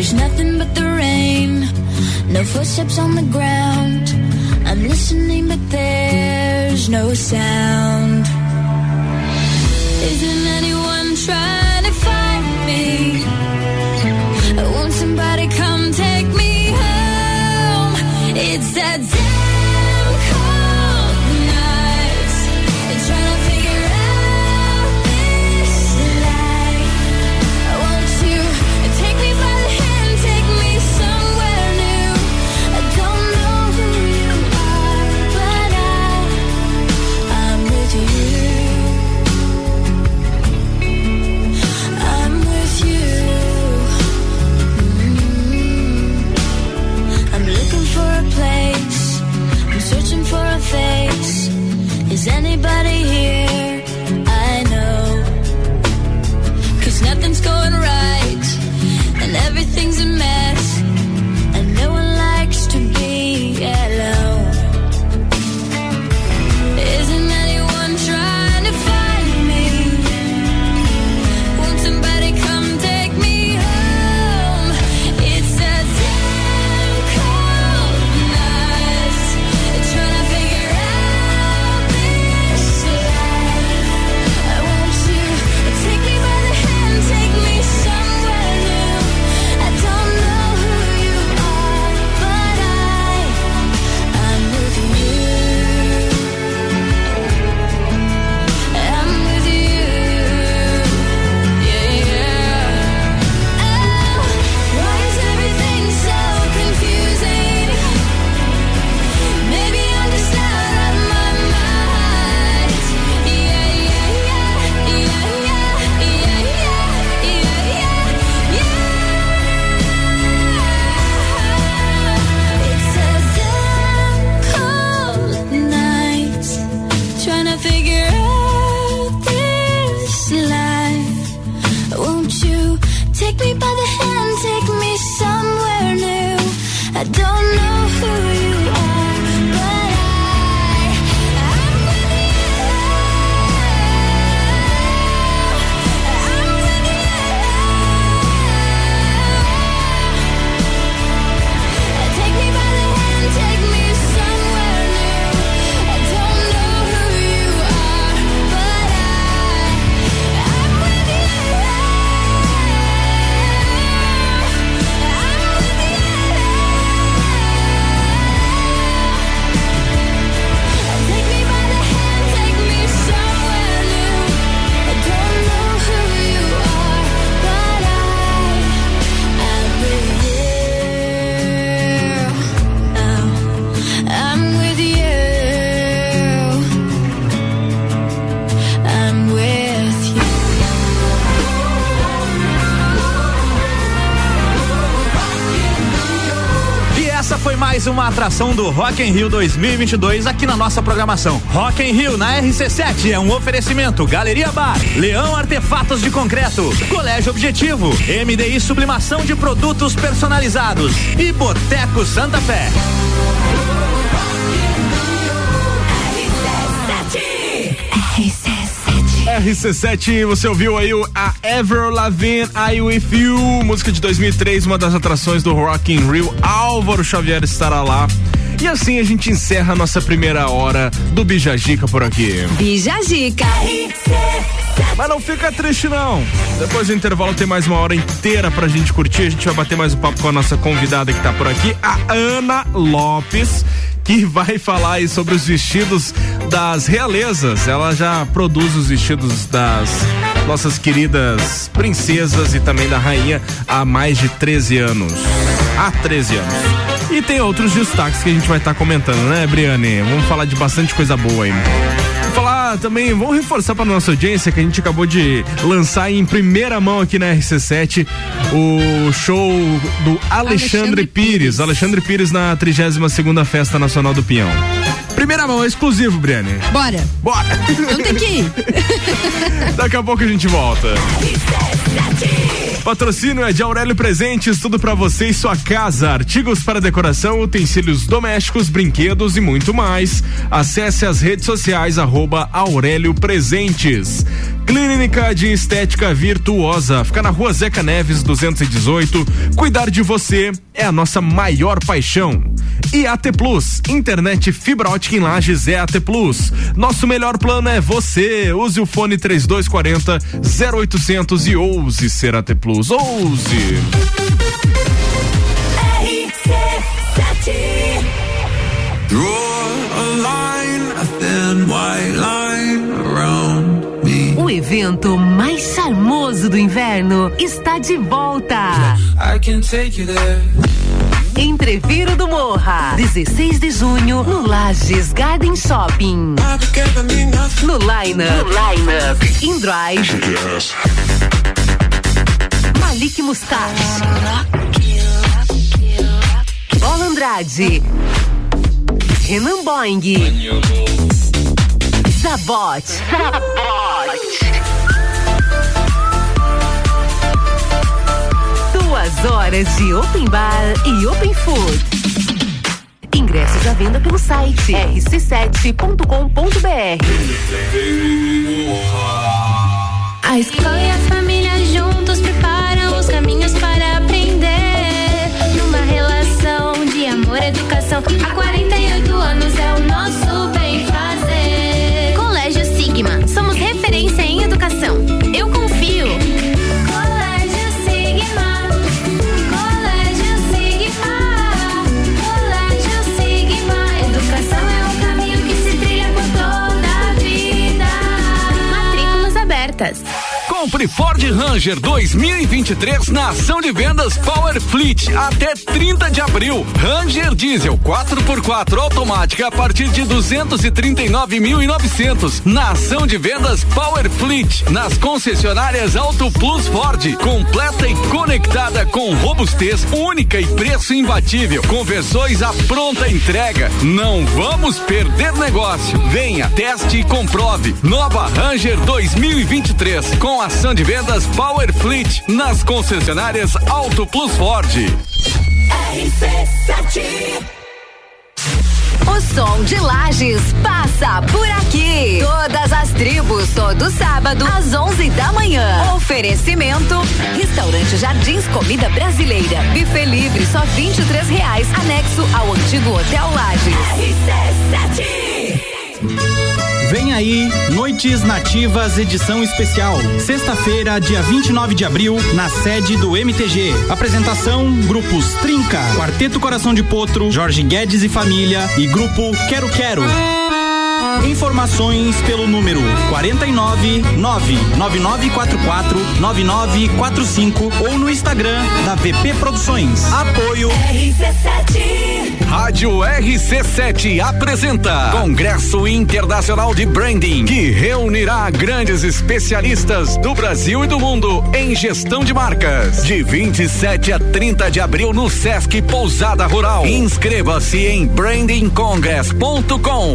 There's nothing but the rain, no footsteps on the ground. I'm listening, but there's no sound. Isn't anyone trying
do Rock in Rio 2022 aqui na nossa programação. Rock in Rio na RC7 é um oferecimento Galeria Bar, Leão Artefatos de Concreto, Colégio Objetivo, MDI Sublimação de Produtos Personalizados e Boteco Santa Fé.
RC7, você ouviu aí a Ever Lavigne I With You, música de 2003, uma das atrações do Rock in Rio. Álvaro Xavier estará lá. E assim a gente encerra a nossa primeira hora do Bijagica por aqui.
Bijagica.
Mas não fica triste não. Depois do intervalo tem mais uma hora inteira pra gente curtir. A gente vai bater mais um papo com a nossa convidada que tá por aqui, a Ana Lopes que vai falar aí sobre os vestidos das realezas. Ela já produz os vestidos das nossas queridas princesas e também da rainha há mais de 13 anos. Há 13 anos. E tem outros destaques que a gente vai estar tá comentando, né, Briane? Vamos falar de bastante coisa boa aí. Vou falar também, vamos reforçar para nossa audiência que a gente acabou de lançar em primeira mão aqui na RC7 o show do Alexandre, Alexandre Pires. Pires. Alexandre Pires na 32 segunda Festa Nacional do Pinhão. Primeira mão, é exclusivo, Briane.
Bora.
Bora.
Não tem que ir.
Daqui a pouco a gente volta. Patrocínio é de Aurélio Presentes, tudo para você e sua casa. Artigos para decoração, utensílios domésticos, brinquedos e muito mais. Acesse as redes sociais arroba Aurélio Presentes. Clínica de Estética Virtuosa. Fica na rua Zeca Neves 218. Cuidar de você é a nossa maior paixão. E AT Plus, internet fibra ótica em Lages é AT Plus. Nosso melhor plano é você. Use o fone 3240 0800 e ouse ser AT Plus. Ouse.
O evento mais charmoso do inverno está de volta. Entreviro do Morra, 16 de junho, no Lages Garden Shopping. No Line Up, no line -up. In Drive. Malik Mustache. Bola Andrade. Renan Boing. Zabot. Zabot. Duas horas de open bar e open food. Ingressos à venda pelo site rc7.com.br.
A escola e a família juntos preparam os caminhos para aprender. Numa relação de amor educação, há
Ford Ranger 2023 na ação de vendas Power Fleet até 30 de abril. Ranger Diesel 4x4 automática a partir de 239.900 na ação de vendas Power Fleet nas concessionárias Auto Plus Ford, completa e conectada com robustez única e preço imbatível. Conversões à pronta entrega. Não vamos perder negócio. Venha, teste e comprove. Nova Ranger 2023 com ação de vendas Power Fleet nas concessionárias Auto Plus Ford.
O som de Lages passa por aqui. Todas as tribos, todo sábado, às 11 da manhã. Oferecimento: Restaurante Jardins Comida Brasileira. Buffet livre, só 23 reais. Anexo ao antigo Hotel Lages.
Vem aí, Noites Nativas, edição especial. Sexta-feira, dia 29 de abril, na sede do MTG. Apresentação: Grupos Trinca, Quarteto Coração de Potro, Jorge Guedes e Família e Grupo Quero Quero. Informações pelo número 49 99944 9945 ou no Instagram da VP Produções. Apoio
Rádio RC7 apresenta Congresso Internacional de Branding, que reunirá grandes especialistas do Brasil e do mundo em gestão de marcas. De 27 a 30 de abril no Sesc Pousada Rural. Inscreva-se em brandingcongress.com.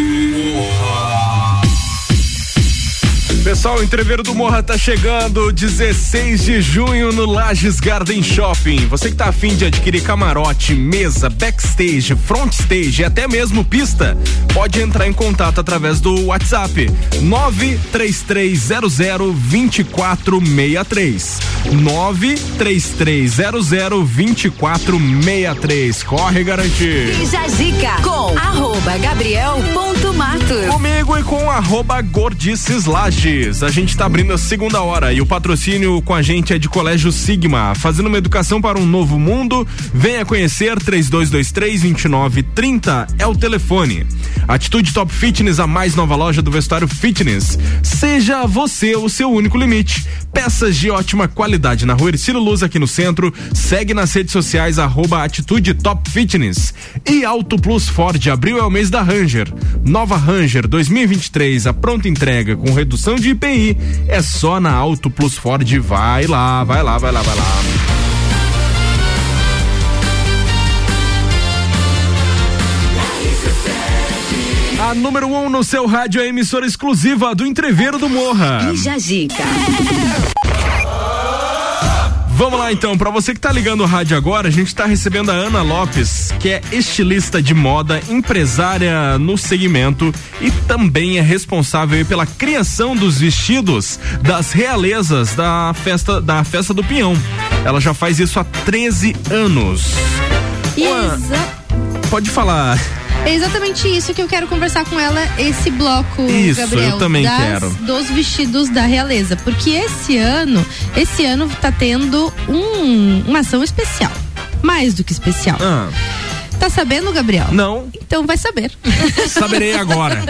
Pessoal, o entreveiro do Morra tá chegando 16 de junho no Lages Garden Shopping. Você que tá afim de adquirir camarote, mesa, backstage, front stage e até mesmo pista, pode entrar em contato através do WhatsApp 93300 2463. 93300 2463. Corre garantir.
Zica com arroba Gabriel ponto Matos.
Comigo e com arroba Gordices Lages. A gente está abrindo a segunda hora e o patrocínio com a gente é de Colégio Sigma, fazendo uma educação para um novo mundo. Venha conhecer 3223-2930 é o telefone. Atitude Top Fitness, a mais nova loja do vestuário fitness. Seja você o seu único limite. Peças de ótima qualidade na rua Ercílio Luz aqui no centro. Segue nas redes sociais arroba Atitude Top Fitness. E Auto Plus Ford, abril é o mês da Ranger. Nova Ranger 2023, a pronta entrega com redução de IPI. É só na Auto Plus Ford. Vai lá, vai lá, vai lá, vai lá. A número 1 um no seu rádio é a emissora exclusiva do Entreveiro do Morra.
Bija Zica.
Vamos lá então, para você que tá ligando o rádio agora, a gente tá recebendo a Ana Lopes, que é estilista de moda, empresária no segmento e também é responsável pela criação dos vestidos das realezas da festa da festa do Pinhão. Ela já faz isso há 13 anos.
Exa
Pode falar.
É exatamente isso que eu quero conversar com ela esse bloco,
Isso,
Gabriel.
eu também
das-
quero.
Dos vestidos da realeza, porque esse ano, esse ano tá tendo um, uma ação especial, mais do que especial.
Ah,
Tá sabendo, Gabriel?
Não.
Então vai saber.
saberei agora.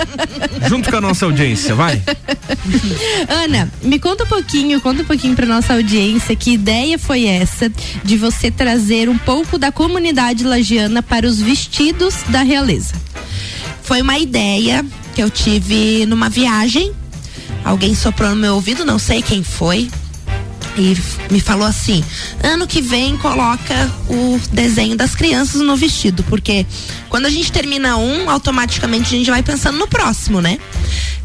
Junto com a nossa audiência, vai.
Ana, me conta um pouquinho, conta um pouquinho pra nossa audiência que ideia foi essa de você trazer um pouco da comunidade lagiana para os vestidos da realeza.
Foi uma ideia que eu tive numa viagem. Alguém soprou no meu ouvido, não sei quem foi. E me falou assim: ano que vem coloca o desenho das crianças no vestido, porque quando a gente termina um, automaticamente a gente vai pensando no próximo, né?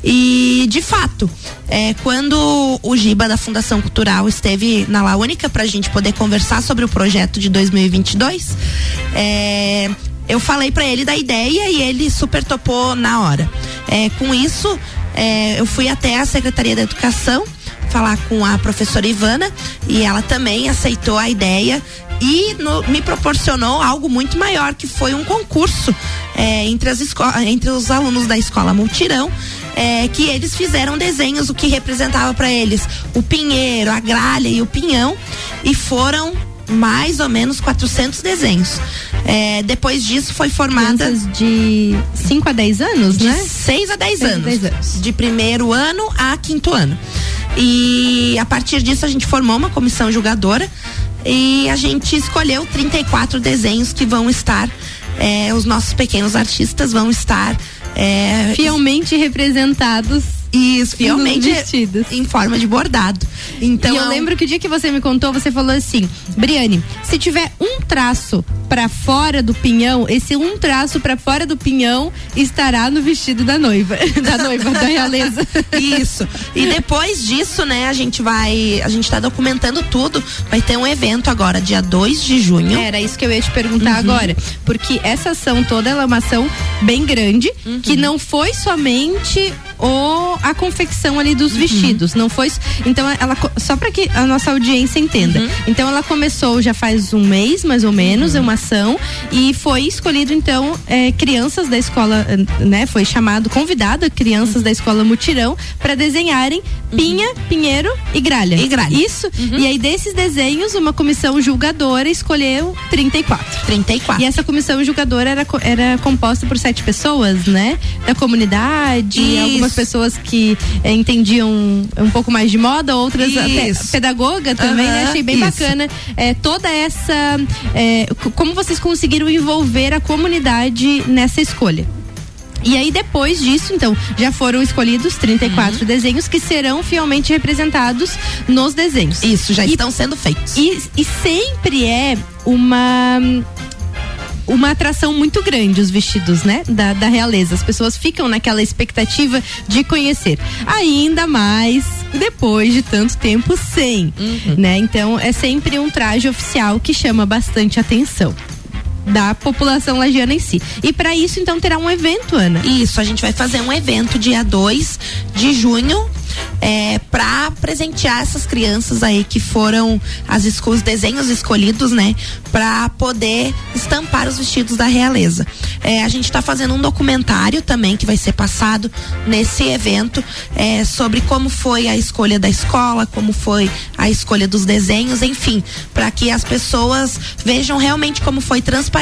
E de fato, é, quando o Giba da Fundação Cultural esteve na La Única pra gente poder conversar sobre o projeto de 2022, é, eu falei pra ele da ideia e ele super topou na hora. É, com isso, é, eu fui até a Secretaria da Educação falar com a professora Ivana e ela também aceitou a ideia e no- me proporcionou algo muito maior que foi um concurso é, entre, as entre os alunos da escola Multirão é, que eles fizeram desenhos o que representava para eles o pinheiro, a gralha e o pinhão e foram mais ou menos 400 desenhos. É, depois disso foi formada
de 5 a 10 anos,
de
né?
6 a 10
Seis a
anos.
10 anos.
De primeiro ano a quinto ano. E a partir disso a gente formou uma comissão julgadora e a gente escolheu 34 desenhos que vão estar, é, os nossos pequenos artistas vão estar é,
Fielmente representados.
Isso, fielmente
vestidos.
em forma de bordado. Então
e eu lembro que o dia que você me contou, você falou assim: Briane, se tiver um traço pra fora do pinhão, esse um traço pra fora do pinhão estará no vestido da noiva. Da noiva, da realeza.
Isso. E depois disso, né, a gente vai. A gente tá documentando tudo. Vai ter um evento agora, dia 2 de junho.
Era isso que eu ia te perguntar
Uhum.
agora. Porque essa ação toda ela é uma ação bem grande,
Uhum.
que não foi somente o, a confecção ali
Uhum.
dos vestidos. Não foi. Então, ela. Só para que a nossa audiência entenda.
Uhum.
Então, ela começou já faz um mês, mais ou menos, é uma ação. E foi escolhido, então, eh, crianças da escola, eh, né? Foi chamado, convidado crianças da escola Mutirão para desenharem pinha, pinheiro e gralha.
Uhum. E gralha.
Isso. E aí, desses desenhos, uma comissão julgadora escolheu 34.
34.
E essa comissão julgadora era, era composta por sete pessoas, né? Da comunidade,
Isso.
algumas pessoas que eh, entendiam um pouco mais de moda, outras até
Isso.
pedagoga também, né?
Aham,
Achei bem
isso.
bacana. eh, toda essa. eh, c- como vocês conseguiram envolver a comunidade nessa escolha? E aí, depois disso, então, já foram escolhidos 34
Uhum.
desenhos que serão fielmente representados nos desenhos.
Isso, já estão sendo feitos.
E, e sempre é uma uma atração muito grande os vestidos, né? Da, da realeza. As pessoas ficam naquela expectativa de conhecer. Ainda mais depois de tanto tempo sem, né? Então é sempre um traje oficial que chama bastante atenção da população lagiana em si. E para isso então terá um evento, Ana.
Isso, a gente vai fazer um evento dia 2 de junho. É, para presentear essas crianças aí que foram as os desenhos escolhidos, né, para poder estampar os vestidos da realeza. É, a gente está fazendo um documentário também que vai ser passado nesse evento é, sobre como foi a escolha da escola, como foi a escolha dos desenhos, enfim, para que as pessoas vejam realmente como foi transparente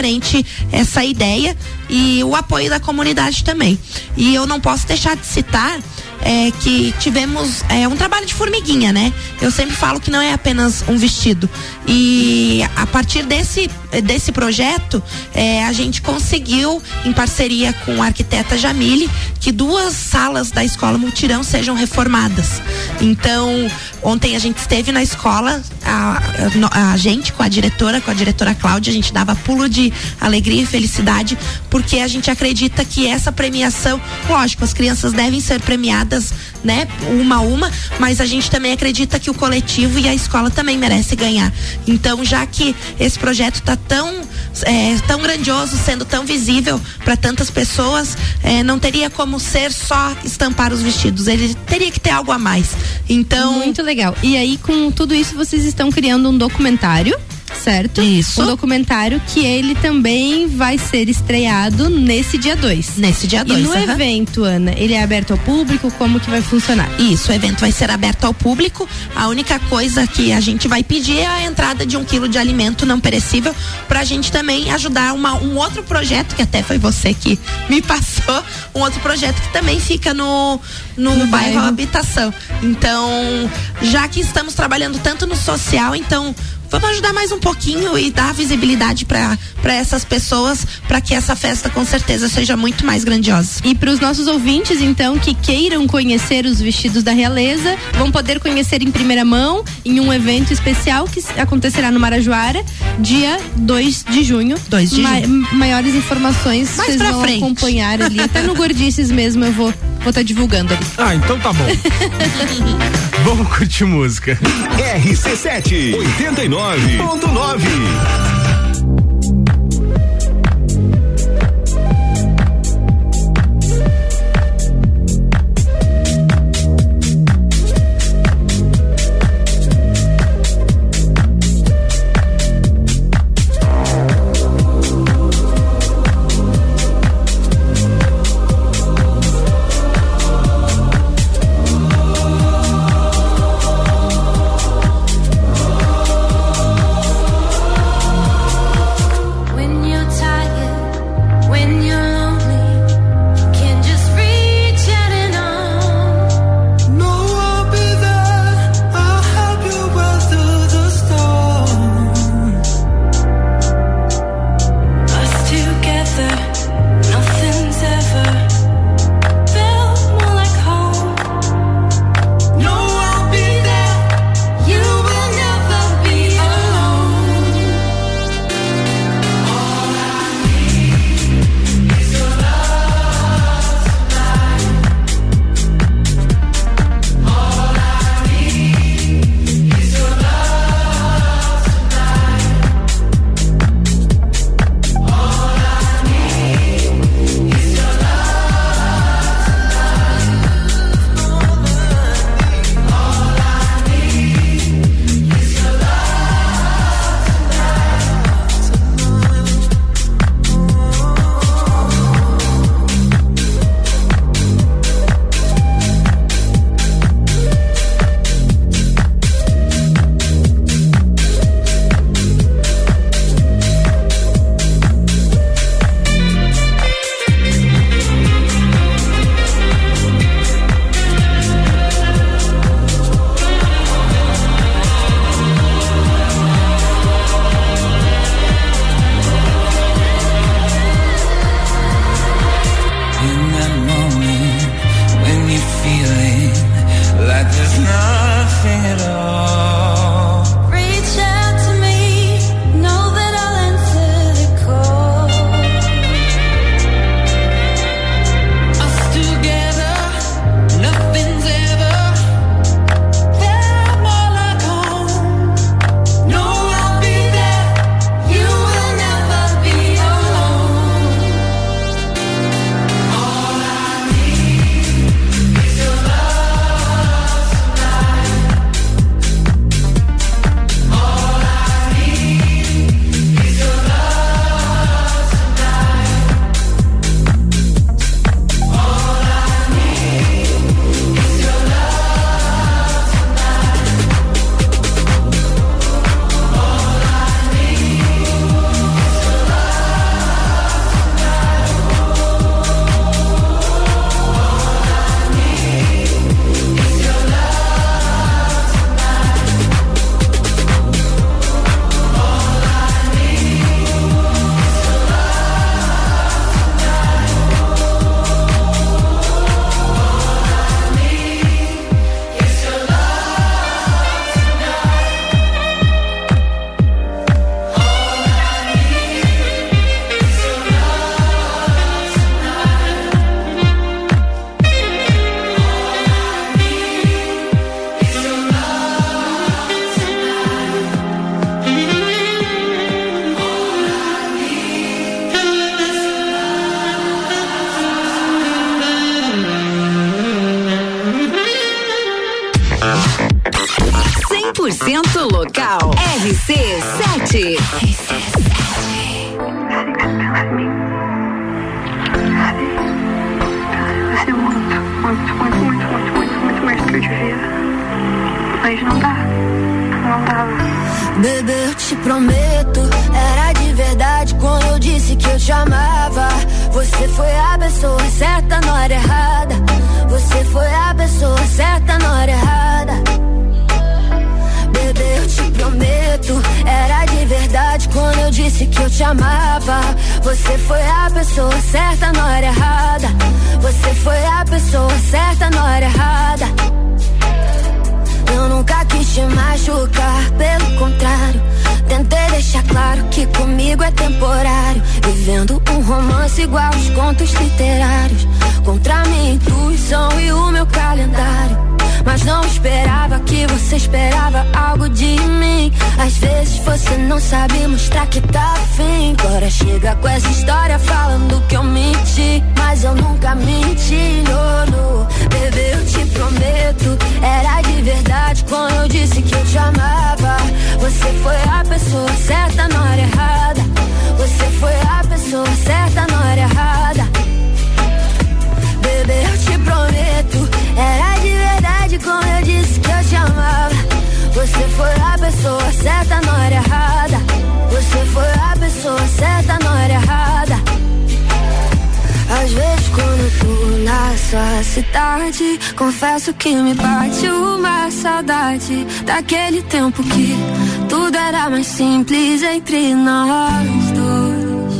essa ideia e o apoio da comunidade também. E eu não posso deixar de citar é, que tivemos é, um trabalho de formiguinha, né? Eu sempre falo que não é apenas um vestido. E a partir desse, desse projeto, é, a gente conseguiu, em parceria com a arquiteta Jamile, que duas salas da escola Multirão sejam reformadas. Então, ontem a gente esteve na escola, a, a- gente com a diretora, com a diretora Cláudia, a gente dava pulo de alegria e felicidade, porque a gente acredita que essa premiação, lógico, as crianças devem ser premiadas, né, uma a uma, mas a gente também acredita que o coletivo e a escola também merece ganhar. Então, já que esse projeto está tão é, tão grandioso, sendo tão visível para tantas pessoas, é, não teria como ser só estampar os vestidos. Ele teria que ter algo a mais. Então,
Muito legal. E aí, com tudo isso, vocês estão criando um documentário, certo?
Isso.
Um documentário que ele também vai ser estreado nesse dia 2.
Nesse dia
E
dois,
no
aham.
evento, Ana, ele é aberto ao público? Como que vai funcionar?
Isso, o evento vai ser aberto ao público. A única coisa que a gente vai pedir é a entrada de um quilo de alimento não perecível para a gente também ajudar uma- um outro projeto que até foi você que me passou, um outro projeto que também fica no, no,
No
bairro
bairro.
Habitação. Então, já que estamos trabalhando tanto no social, então vamos ajudar mais um pouquinho e dar visibilidade para essas pessoas, para que essa festa com certeza seja muito mais grandiosa.
E para os nossos ouvintes, então, que queiram conhecer os vestidos da realeza, vão poder conhecer em primeira mão em um evento especial que acontecerá no Marajoara, dia 2 de junho.
2 de Ma
junho. Maiores informações vocês vão
frente.
acompanhar ali. Até no Gordices mesmo eu vou estar tá divulgando ali.
Ah, então tá bom. vamos curtir música.
RC7
89 99.9. sua cidade. Confesso que me bate uma saudade Daquele tempo que tudo era mais simples entre nós dois.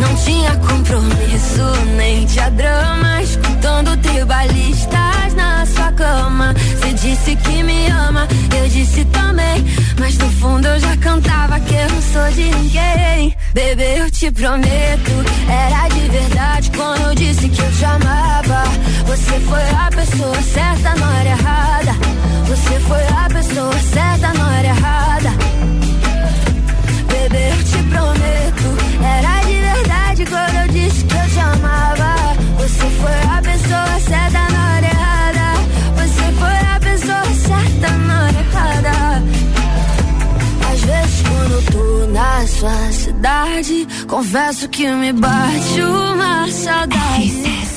Não tinha compromisso, nem tinha drama Escutando tribalistas na cama Você disse que me ama, eu disse também Mas no fundo eu já cantava que eu não sou de ninguém Bebê, eu te prometo, era de verdade quando eu disse que eu te amava. Você foi a pessoa certa na hora errada. Você foi a pessoa certa na hora errada. Bebê, eu te prometo, era de verdade quando eu disse que eu te amava. Você foi a pessoa certa sua cidade, confesso que me bate uma saudade.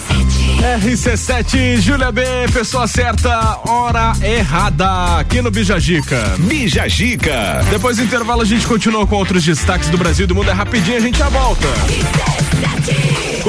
RC7, Júlia B, pessoa certa, hora errada, aqui no Bijagica.
Bijagica.
Depois do intervalo a gente continua com outros destaques do Brasil e do mundo, é rapidinho, a gente já volta.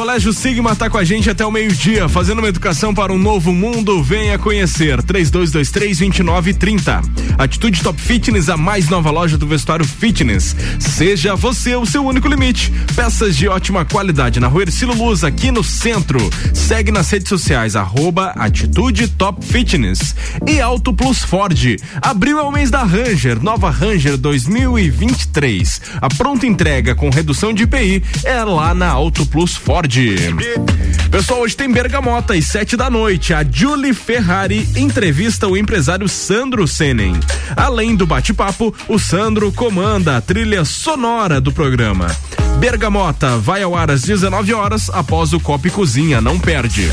Colégio Sigma está com a gente até o meio-dia, fazendo uma educação para um novo mundo. Venha conhecer. 3223-2930. Atitude Top Fitness, a mais nova loja do vestuário fitness. Seja você o seu único limite. Peças de ótima qualidade na rua Ercilo Luz, aqui no centro. Segue nas redes sociais, arroba Atitude Top Fitness. E Auto Plus Ford. Abril é o mês da Ranger, nova Ranger 2023. A pronta entrega com redução de IPI é lá na Auto Plus Ford. Pessoal, hoje tem Bergamota às sete da noite. A Julie Ferrari entrevista o empresário Sandro Senen. Além do bate-papo, o Sandro comanda a trilha sonora do programa. Bergamota vai ao ar às 19 horas após o Copa e Cozinha. Não perde.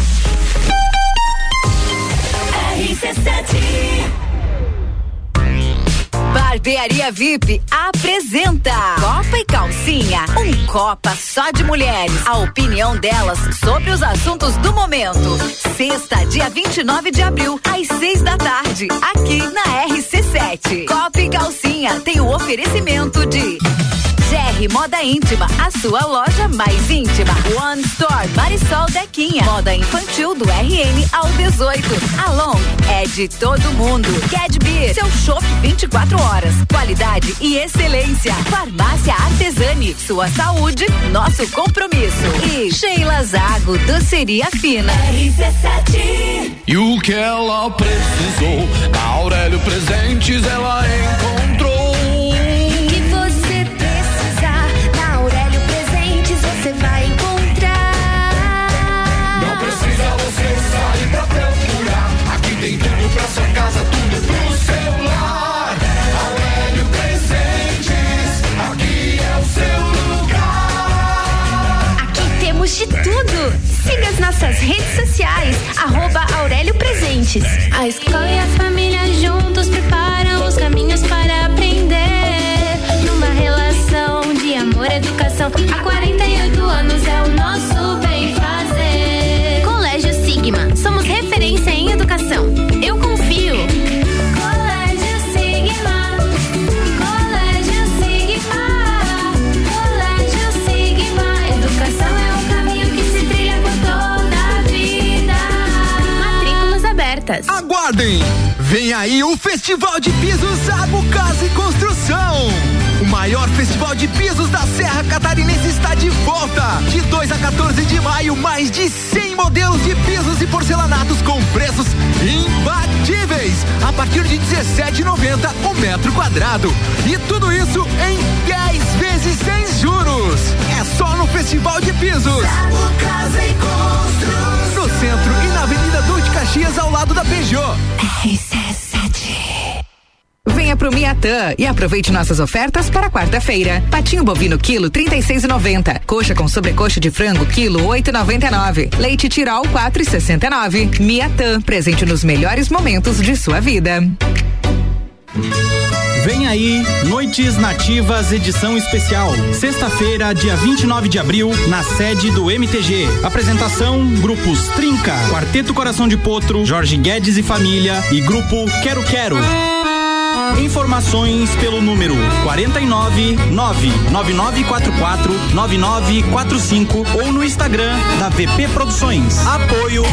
Barbearia VIP apresenta Copa e Calcinha, um Copa só de mulheres. A opinião delas sobre os assuntos do momento. Sexta, dia 29 de abril, às seis da tarde, aqui na RC7. Copa e Calcinha tem o oferecimento de GR Moda Íntima, a sua loja mais íntima. One Store, Marisol Dequinha. Moda infantil do RN ao 18. Along é de todo mundo. Cadbeer, seu shopping 24 horas. Qualidade e excelência. Farmácia Artesani, sua saúde, nosso compromisso. E Sheila Zago, doceria fina. RC7.
E o que ela precisou, na Aurélio Presentes ela encontrou.
Temos
de tudo. Siga as nossas redes sociais, arroba Aurélio Presentes. A escola e a família juntos preparam os caminhos para aprender. Numa relação de amor e educação, há 48 anos é o nosso
Aguardem! Vem aí o Festival de Pisos Água Casa e Construção. O maior festival de pisos da Serra Catarinense está de volta. De 2 a 14 de maio, mais de 100 modelos de pisos e porcelanatos com preços imbatíveis. A partir de 17,90 o metro quadrado. E tudo isso em 10 vezes sem juros. É só no Festival de Pisos.
Casa e Construção.
Centro e na Avenida Duque Caxias, ao lado da Peugeot.
Venha pro Miatã e aproveite nossas ofertas para quarta-feira. Patinho bovino quilo 36,90. Coxa com sobrecoxa de frango quilo 8,99. Leite Tirol 4,69. Miatã, presente nos melhores momentos de sua vida.
Vem aí, Noites Nativas, edição especial. Sexta-feira, dia 29 de abril, na sede do MTG. Apresentação: Grupos Trinca, Quarteto Coração de Potro, Jorge Guedes e Família e Grupo Quero Quero. Informações pelo número 49 99944 9945 ou no Instagram da VP Produções. Apoio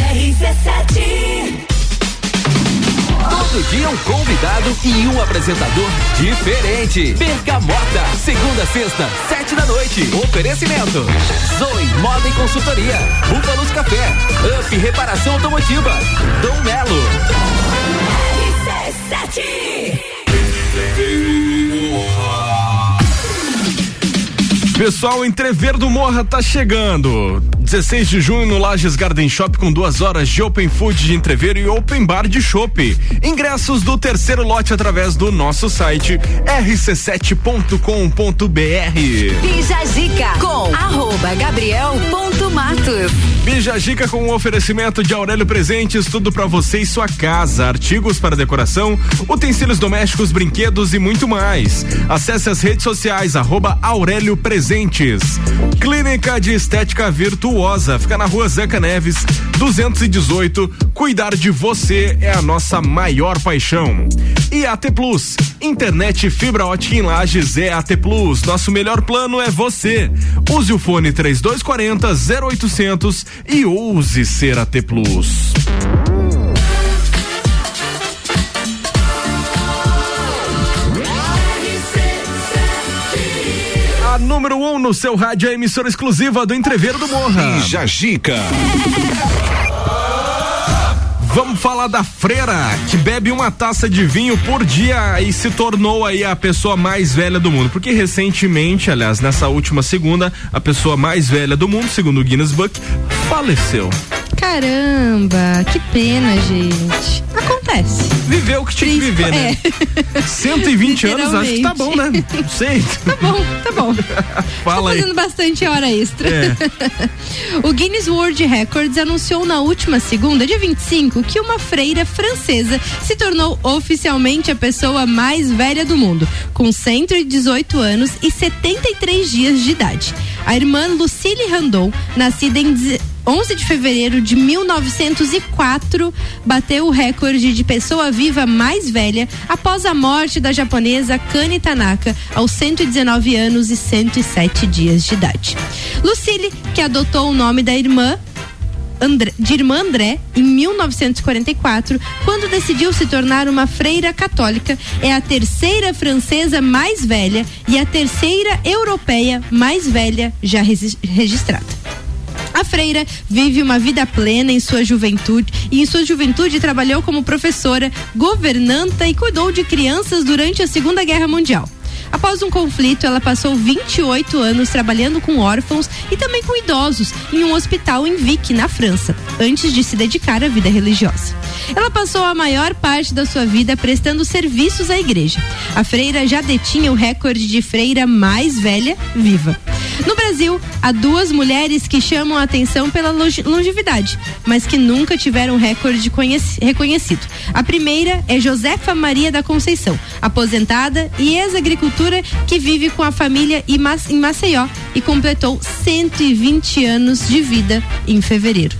Todo dia um convidado e um apresentador diferente. Bergamota, segunda sexta, sete da noite. Oferecimento. Zoe Moda e Consultoria. Búfalos Café. Up Reparação Automotiva. Dom Melo.
Pessoal, o Entrever do Morra tá chegando. 16 de junho no Lages Garden Shop com duas horas de Open Food de entrever e Open Bar de Chopp. Ingressos do terceiro lote através do nosso site rc7.com.br.
Bija Zica com arroba Gabriel ponto Matos.
Bija Gica com um oferecimento de Aurélio Presentes, tudo pra você e sua casa, artigos para decoração, utensílios domésticos, brinquedos e muito mais. Acesse as redes sociais arroba Aurélio Presentes. Clínica de Estética Virtuosa, fica na rua Zeca Neves, 218. Cuidar de você é a nossa maior paixão. E AT Plus, internet fibra ótica em Lages é AT Plus. Nosso melhor plano é você. Use o fone 3240 0800 e ouse ser AT Plus. Número 1 um no seu rádio é a emissora exclusiva do Entreveiro do Morra.
Jajica.
Vamos falar da freira que bebe uma taça de vinho por dia e se tornou aí a pessoa mais velha do mundo. Porque recentemente, aliás, nessa última segunda, a pessoa mais velha do mundo, segundo o Guinness Book, faleceu.
Caramba, que pena, gente. Acontece.
Viveu o que tinha que viver, né?
É.
120 anos, acho que tá bom, né? Não sei.
Tá bom, tá bom.
Fala
Tô
aí.
fazendo bastante hora extra.
É.
o Guinness World Records anunciou na última segunda, dia 25, que uma freira francesa se tornou oficialmente a pessoa mais velha do mundo, com 118 anos e 73 dias de idade. A irmã Lucille Randon, nascida em 11 de fevereiro de 1904, bateu o recorde de pessoa viva mais velha após a morte da japonesa Kane Tanaka, aos 119 anos e 107 dias de idade. Lucille, que adotou o nome da irmã André- de irmã André em 1944, quando decidiu se tornar uma freira católica, é a terceira francesa mais velha e a terceira europeia mais velha já registrada. A freira vive uma vida plena em sua juventude e em sua juventude trabalhou como professora, governanta e cuidou de crianças durante a Segunda Guerra Mundial. Após um conflito, ela passou 28 anos trabalhando com órfãos e também com idosos em um hospital em Vic, na França, antes de se dedicar à vida religiosa. Ela passou a maior parte da sua vida prestando serviços à igreja. A freira já detinha o recorde de freira mais velha viva. No Brasil, há duas mulheres que chamam a atenção pela longe- longevidade, mas que nunca tiveram recorde conheci- reconhecido. A primeira é Josefa Maria da Conceição, aposentada e ex-agricultura que vive com a família em Maceió e completou 120 anos de vida em fevereiro.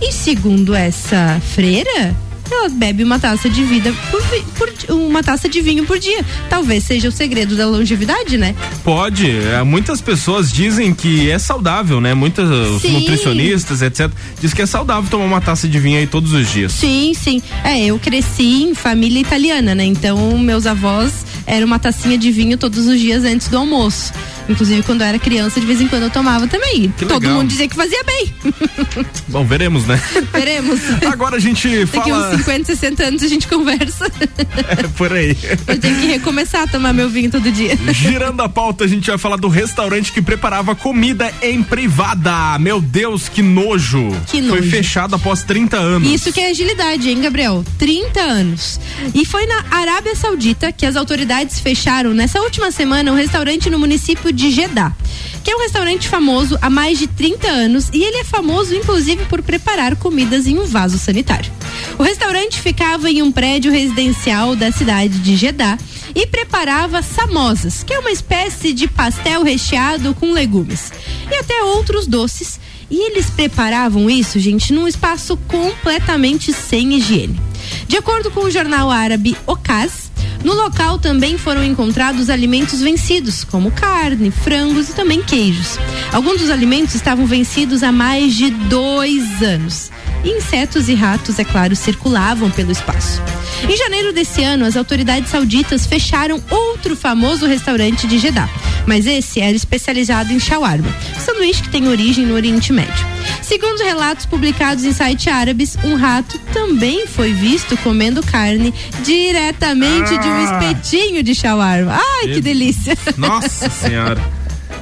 E segundo essa freira, ela bebe uma taça de vida por, vi- por uma taça de vinho por dia. Talvez seja o segredo da longevidade, né?
Pode. É, Muitas pessoas dizem que é saudável, né?
Sim.
nutricionistas, etc. Diz que é saudável tomar uma taça de vinho aí todos os dias.
Sim, sim. É, eu cresci em família italiana, né? Então, meus avós eram uma tacinha de vinho todos os dias antes do almoço. Inclusive, quando eu era criança, de vez em quando eu tomava também.
Que
Todo
legal.
mundo dizia que fazia bem.
Bom, veremos, né?
Veremos.
Agora a gente
Daqui
fala.
uns 50, 60 anos a gente conversa.
É por aí.
Eu tenho que recomeçar a tomar meu vinho todo dia.
Girando a pauta, a gente vai falar do restaurante que preparava comida em privada. Meu Deus, que nojo.
Que
Foi
nojo.
fechado após 30 anos.
Isso que é agilidade, hein, Gabriel? 30 anos. E foi na Arábia Saudita que as autoridades fecharam nessa última semana um restaurante no município de Jeddah, que é um restaurante famoso há mais de 30 anos e ele é famoso inclusive por preparar comidas em um vaso sanitário. O restaurante ficava em um prédio residencial da cidade de Jeddah e preparava samosas, que é uma espécie de pastel recheado com legumes, e até outros doces e eles preparavam isso, gente, num espaço completamente sem higiene. De acordo com o jornal árabe Okaz, no local também foram encontrados alimentos vencidos, como carne, frangos e também queijos. Alguns dos alimentos estavam vencidos há mais de dois anos. E Insetos e ratos, é claro, circulavam pelo espaço. Em janeiro desse ano, as autoridades sauditas fecharam outro famoso restaurante de Jeddah, mas esse era especializado em shawarma, sanduíche que tem origem no Oriente Médio. Segundo relatos publicados em sites árabes, um rato também foi visto comendo carne diretamente de um
Ah.
espetinho de shawarma. Ai, que delícia!
Nossa senhora.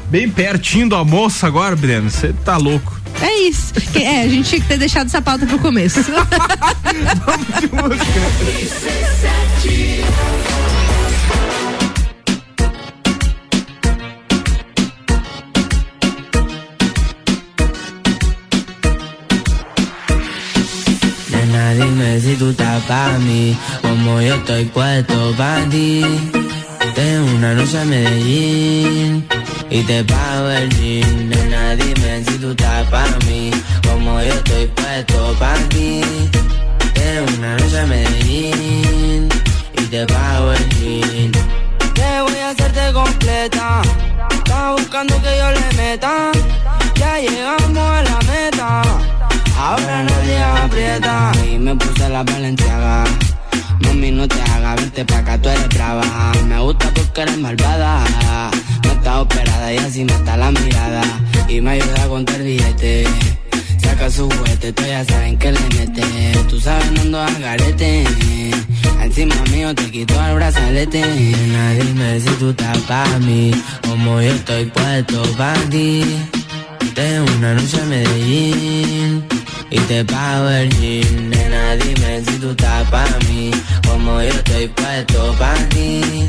Bem pertinho do almoço agora, Breno. Você tá louco.
É isso. Que- é, a gente tinha que ter deixado essa pauta pro começo.
Nena, dime si tú estás para mí, como yo estoy puesto para ti. Tengo una noche en Medellín y te pago el jean. Nena, dime si tú estás para mí, como yo estoy puesto para ti. Tengo una noche en Medellín y te pago el jean. Te voy a hacerte completa. Estás buscando que yo le meta. Ya llegamos a la meta. Ahora nadie aprieta. Y me puse la valenciaga. Mami, no te hagas, vente pa' acá, tú eres brava. Me gusta porque eres malvada. Está operada y así está la mirada. Y me ayuda a contar billete. Saca su juguete, tú ya saben que le mete. Tú sabes, no ando al garete. Encima mío te quito el brazalete. Nena, dime si tú estás pa' mí. Como yo estoy puesto pa' ti. Tengo una noche en Medellín y te pago el jean. Nena, dime si tú estás pa' mí, como yo estoy puesto pa' ti.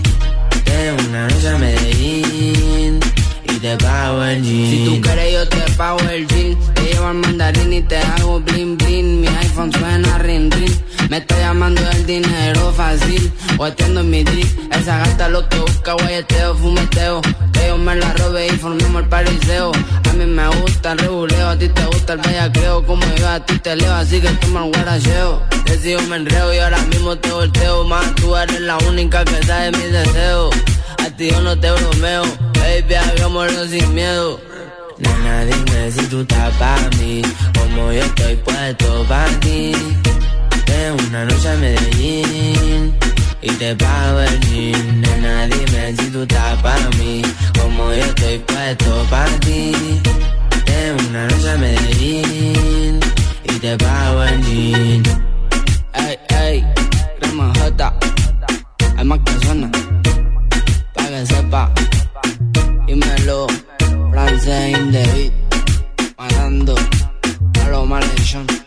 Tengo una noche en Medellín y te pago el jean. Si tú quieres yo te pago el jean. Te llevo al mandarín y te hago bling bling. Mi iPhone suena ring ring. Me está llamando el dinero fácil. Guateando en mi drip. Esa gasta lo que busca, guayeteo, fumeteo. Que yo me la robe y formemos el pariseo. A mí me gusta el reguleo, a ti te gusta el bellaqueo. Como yo a ti te leo, así que toma el guaracheo. Decido me enreo y ahora mismo te volteo. Más tú eres la única que sabe mis deseos. A ti yo no te bromeo. Baby, hagámoslo sin miedo. Nena, dime si tú estás pa' mí, como yo estoy puesto pa' ti. Tengo una noche en Medellín y te pago el jean. Nena, dime si tú estás pa' mí, como yo estoy puesto pa' ti. Tengo una noche en Medellín y te pago el jean. Ey, ey, crema J, hay más que suena, pa' que sepa. Dímelo, francés in the beat, matando a los maldición.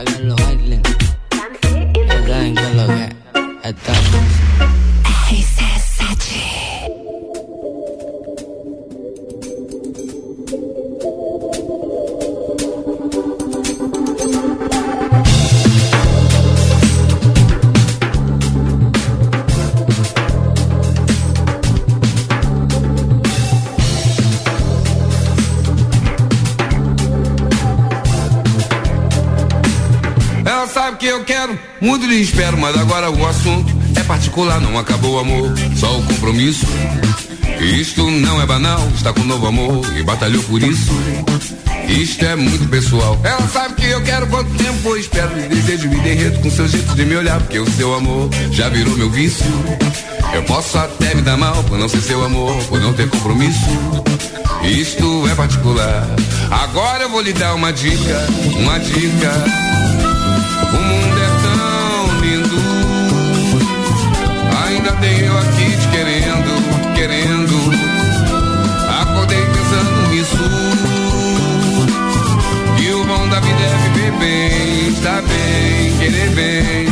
hagan los islands. Hagan está.
Eu quero, muito lhe espero, mas agora o assunto é particular, não acabou o amor, só o compromisso. Isto não é banal, está com novo amor e batalhou por isso. Isto é muito pessoal. Ela sabe que eu quero quanto tempo eu espero. E desejo me derreto com seu jeito de me olhar, porque o seu amor já virou meu vício. Eu posso até me dar mal por não ser seu amor, por não ter compromisso. Isto é particular. Agora eu vou lhe dar uma dica, uma dica. O mundo é tão lindo. Ainda tenho aqui te querendo, querendo. Acordei pensando nisso. E o bom da vida é viver bem, estar bem, querer bem.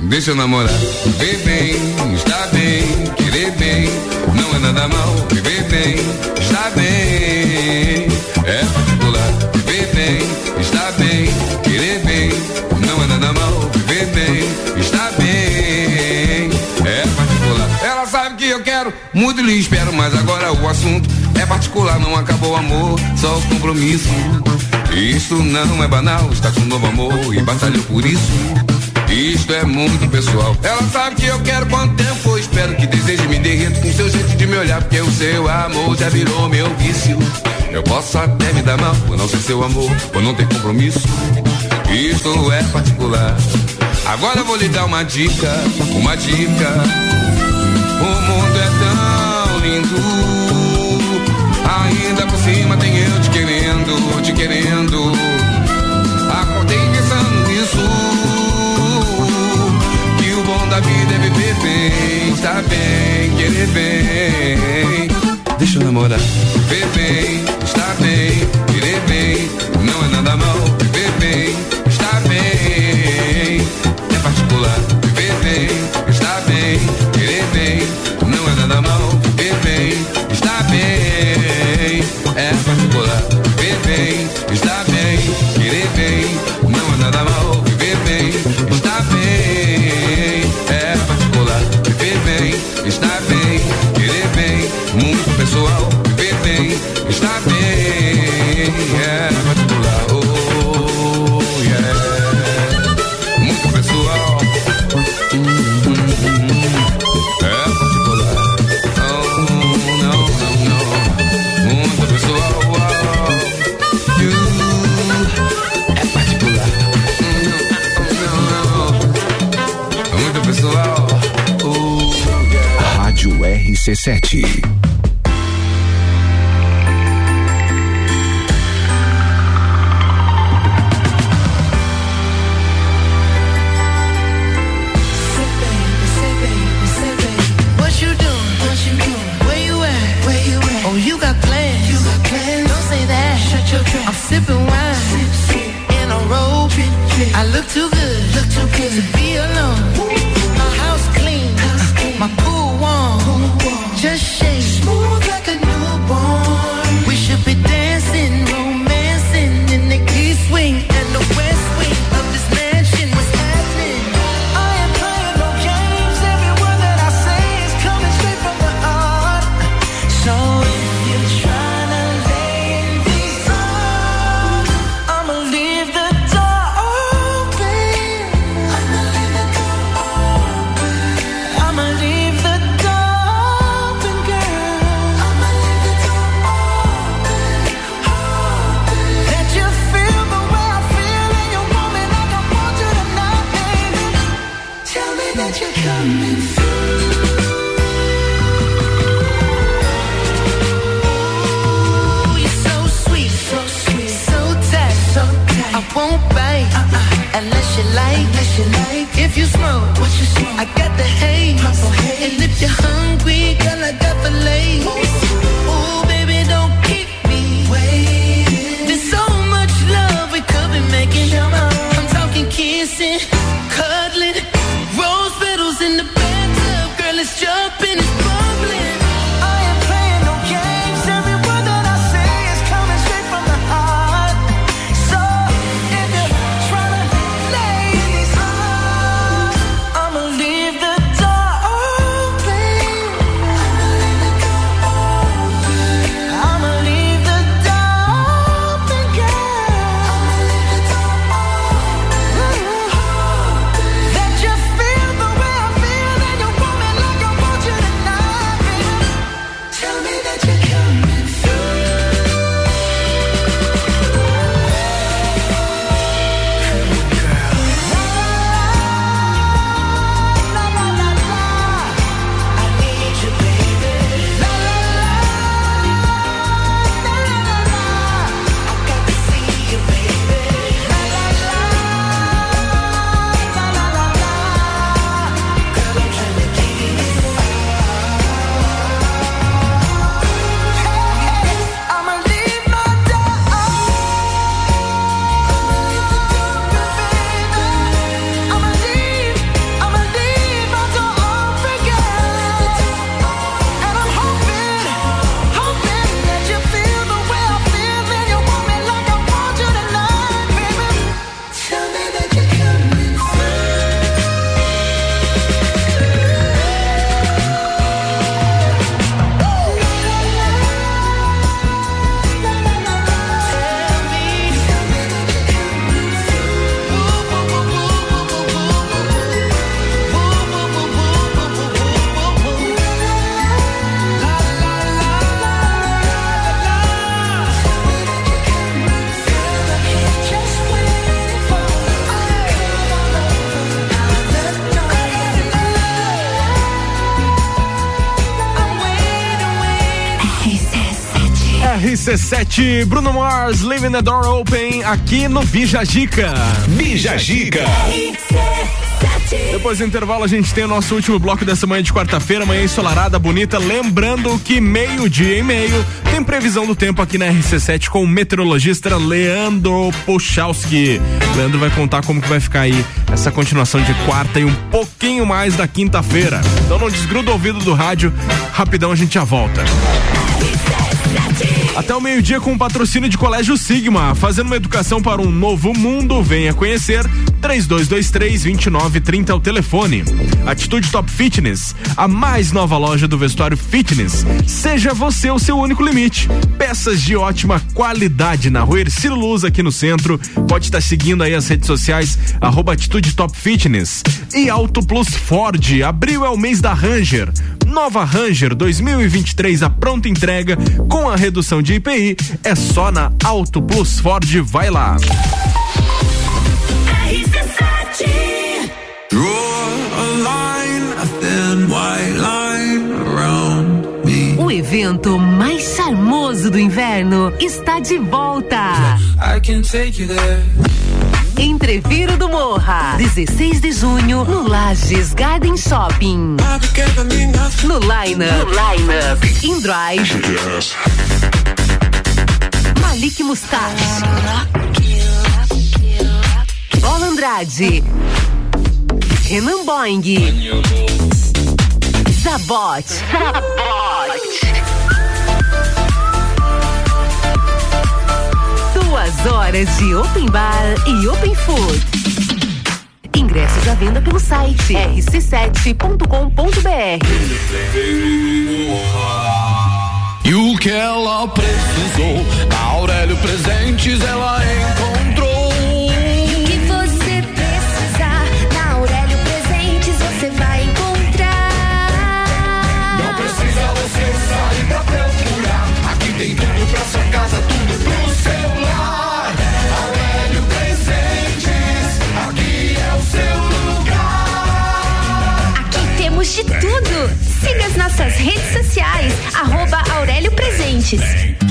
Deixa eu namorar, viver bem, estar bem, querer bem. Não é nada mal, viver bem, estar bem. É particular, viver bem, estar bem, lhe espero, mas agora o assunto é particular, não acabou o amor, só o compromisso. Isso não é banal, está com um novo amor e batalhou por isso. Isto é muito pessoal. Ela sabe que eu quero quanto tempo eu espero que deseje me derreto com seu jeito de me olhar, porque o seu amor já virou meu vício. Eu posso até me dar mal por não ser seu amor, por não ter compromisso. Isto é particular. Agora vou lhe dar uma dica, uma dica. O mundo é tão lindo. Ainda por cima tem eu te querendo, te querendo. Acordei pensando nisso. Que o bom da vida é viver bem, estar bem, querer bem. Deixa eu namorar. Viver bem, estar bem, querer bem. Não é nada mal,
RC7.
RC7, Bruno Mars, Leaving the Door Open, aqui no Bija Gica.
Bija Gica.
Depois do intervalo, a gente tem o nosso último bloco dessa manhã de quarta-feira, manhã ensolarada, bonita. Lembrando que meio-dia e meio tem previsão do tempo aqui na RC7 com o meteorologista Leandro Puchalski. Leandro vai contar como que vai ficar aí essa continuação de quarta e um pouquinho mais da quinta-feira. Então não desgruda o ouvido do rádio, rapidão a gente já volta. Até o meio-dia com o patrocínio de Colégio Sigma, fazendo uma educação para um novo mundo. Venha conhecer 3223-2930 é o telefone. Atitude Top Fitness, a mais nova loja do vestuário fitness. Seja você o seu único limite. Peças de ótima qualidade na rua Ercílio Luz aqui no centro. Pode estar seguindo aí as redes sociais, arroba Atitude Top Fitness. E Auto Plus Ford, abril é o mês da Ranger. Nova Ranger 2023 a pronta entrega com a redução de IPI é só na Auto Plus Ford, vai lá.
O evento mais charmoso do inverno está de volta. Entreviro do Morra, 16 de junho, no Lages Garden Shopping. No Line Up, no line -up. In Drive, Malik Mustache, Bola Andrade, Renan Boing, Zabot, Duas horas de Open Bar e Open Food. Ingressos à venda pelo site rc7.com.br.
E o que ela precisou, na Aurélio Presentes ela
nossas redes sociais, arroba Aurélio Presentes.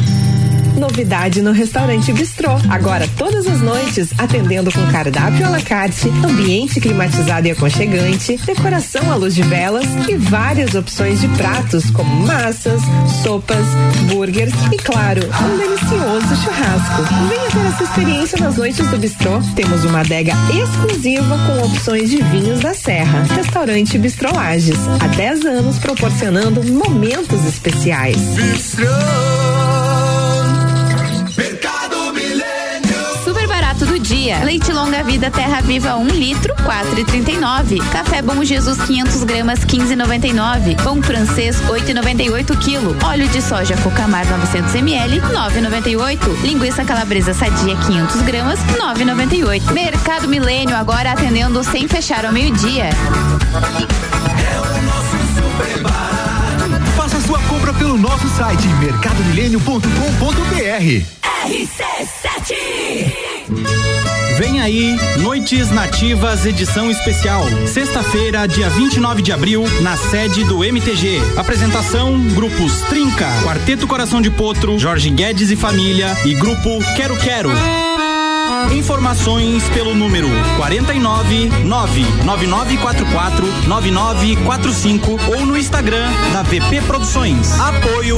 Novidade no restaurante Bistrô. Agora, todas as noites, atendendo com cardápio à la carte, ambiente climatizado e aconchegante, decoração à luz de velas e várias opções de pratos como massas, sopas, burgers e, claro, um delicioso churrasco. Venha ter essa experiência nas noites do Bistrô. Temos uma adega exclusiva com opções de vinhos da Serra. Restaurante Bistrô Lages. Há 10 anos proporcionando momentos especiais.
Mercado
barato do dia. Leite longa vida Terra Viva 1 litro, 4,39. Café Bom Jesus 500 gramas, 15,99. Pão francês 8,98 quilo. Óleo de soja Cocamar 900 ml, 9,98. Linguiça calabresa sadia 500 gramas, 9,98. Mercado Milênio agora atendendo sem fechar ao meio-dia.
Faça sua compra pelo nosso site mercadomilênio.com.br.
RC7
Vem aí, Noites Nativas edição especial. Sexta-feira, dia 29 de abril, na sede do MTG. Apresentação: Grupos Trinca, Quarteto Coração de Potro, Jorge Guedes e Família e Grupo Quero Quero. Informações pelo número 49 99944 9945 ou no Instagram da VP Produções. Apoio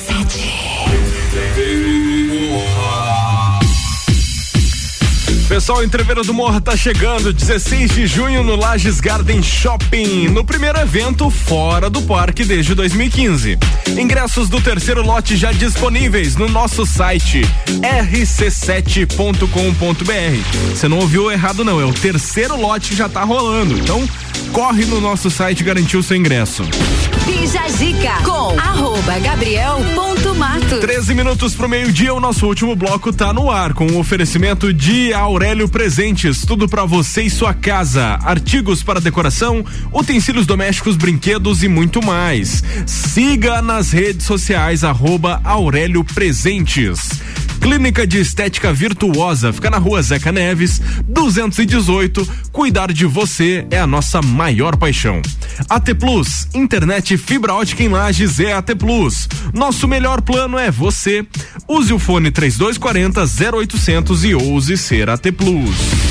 Pessoal, o Entreveiro do Morro tá chegando, 16 de junho no Lages Garden Shopping, no primeiro evento fora do parque desde 2015. Ingressos do terceiro lote já disponíveis no nosso site rc7.com.br. Você não ouviu errado não, é o terceiro lote já tá rolando. Então, corre no nosso site e garantir o seu ingresso.
Bija Zica com arroba gabriel ponto matos.
13 minutos pro meio-dia, o nosso último bloco tá no ar com o oferecimento de Aurélio Presentes, tudo pra você e sua casa, artigos para decoração, utensílios domésticos, brinquedos e muito mais. Siga nas redes sociais arroba Aurélio Presentes. Clínica de Estética Virtuosa fica na rua Zeca Neves, 218. Cuidar de você é a nossa maior paixão. AT Plus, internet fibra ótica em Lages é AT Plus. Nosso melhor plano é você. Use o fone 3240 0800 e ouse ser AT Plus.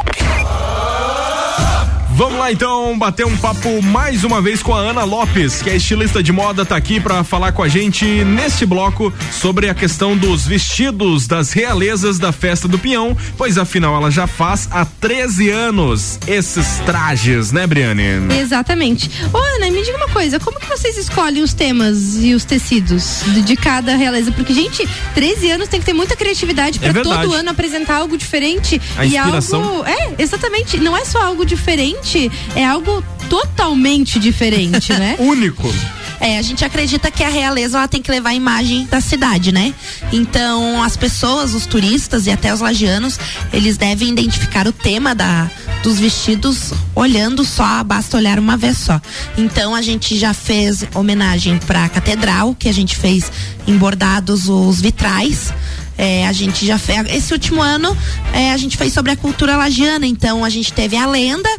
Vamos lá então bater um papo mais uma vez com a Ana Lopes, que é estilista de moda, tá aqui para falar com a gente neste bloco sobre a questão dos vestidos das realezas da festa do Pinhão, pois afinal ela já faz há 13 anos esses trajes, né, Briane?
Exatamente. Ô, Ana, me diga uma coisa, como que vocês escolhem os temas e os tecidos de, cada realeza? Porque, gente, 13 anos tem que ter muita criatividade
É
para
verdade.
todo ano apresentar algo diferente.
A
e
inspiração.
algo. É, exatamente. Não é só algo diferente, é algo totalmente diferente, né?
Único.
É, a gente acredita que a realeza ela tem que levar a imagem da cidade, né? Então, as pessoas, os turistas e até os lagianos, eles devem identificar o tema da dos vestidos olhando só, basta olhar uma vez só. Então, a gente já fez homenagem para a catedral, que a gente fez em bordados os vitrais. É, a gente já fez. Esse último ano é, a gente fez sobre a cultura lagiana, então a gente teve a lenda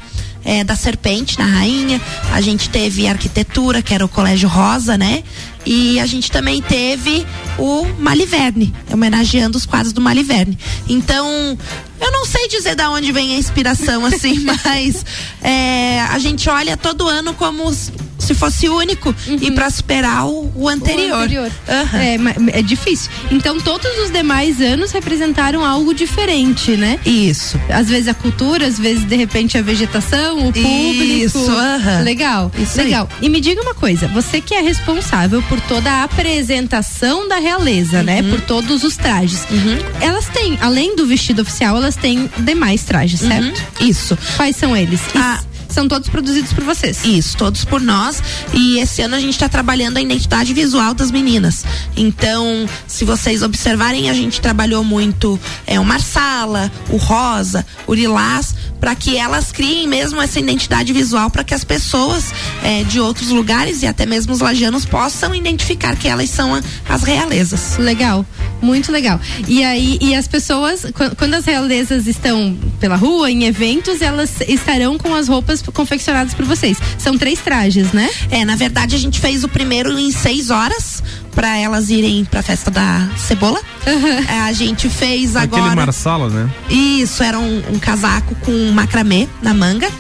é, da serpente na rainha, a gente teve arquitetura, que era o Colégio Rosa, né? E a gente também teve o Maliverne, homenageando os quadros do Maliverne. Então, eu não sei dizer da onde vem a inspiração, assim, mas é, a gente olha todo ano como se fosse único e para superar o, o anterior.
O anterior. É, ma- é difícil. Então, todos os demais anos representaram algo diferente, né?
Isso.
Às vezes a cultura, às vezes, de repente, a vegetação, o público.
Isso, aham.
Legal.
Isso aí.
legal. E me diga uma coisa: você que é responsável por toda a apresentação da realeza, né?
Uhum.
Por todos os trajes. Elas têm, além do vestido oficial, elas têm demais trajes, certo?
Isso.
Quais são eles? E
Ah.
São todos produzidos por vocês.
Isso, todos por nós. E esse ano a gente está trabalhando a identidade visual das meninas. Então, se vocês observarem, a gente trabalhou muito é, o Marsala, o Rosa, o Lilás, para que elas criem mesmo essa identidade visual para que as pessoas é, de outros lugares e até mesmo os lajanos possam identificar que elas são a- as realezas.
Legal, muito legal. E aí, e as pessoas, quan- quando as realezas estão pela rua, em eventos, elas estarão com as roupas confeccionadas por vocês. São três trajes, né?
É, na verdade a gente fez o primeiro em seis horas para elas irem para a festa da cebola. É, a gente fez
Aquele
agora.
Marsala, né?
Isso, era um, um casaco com macramê na manga.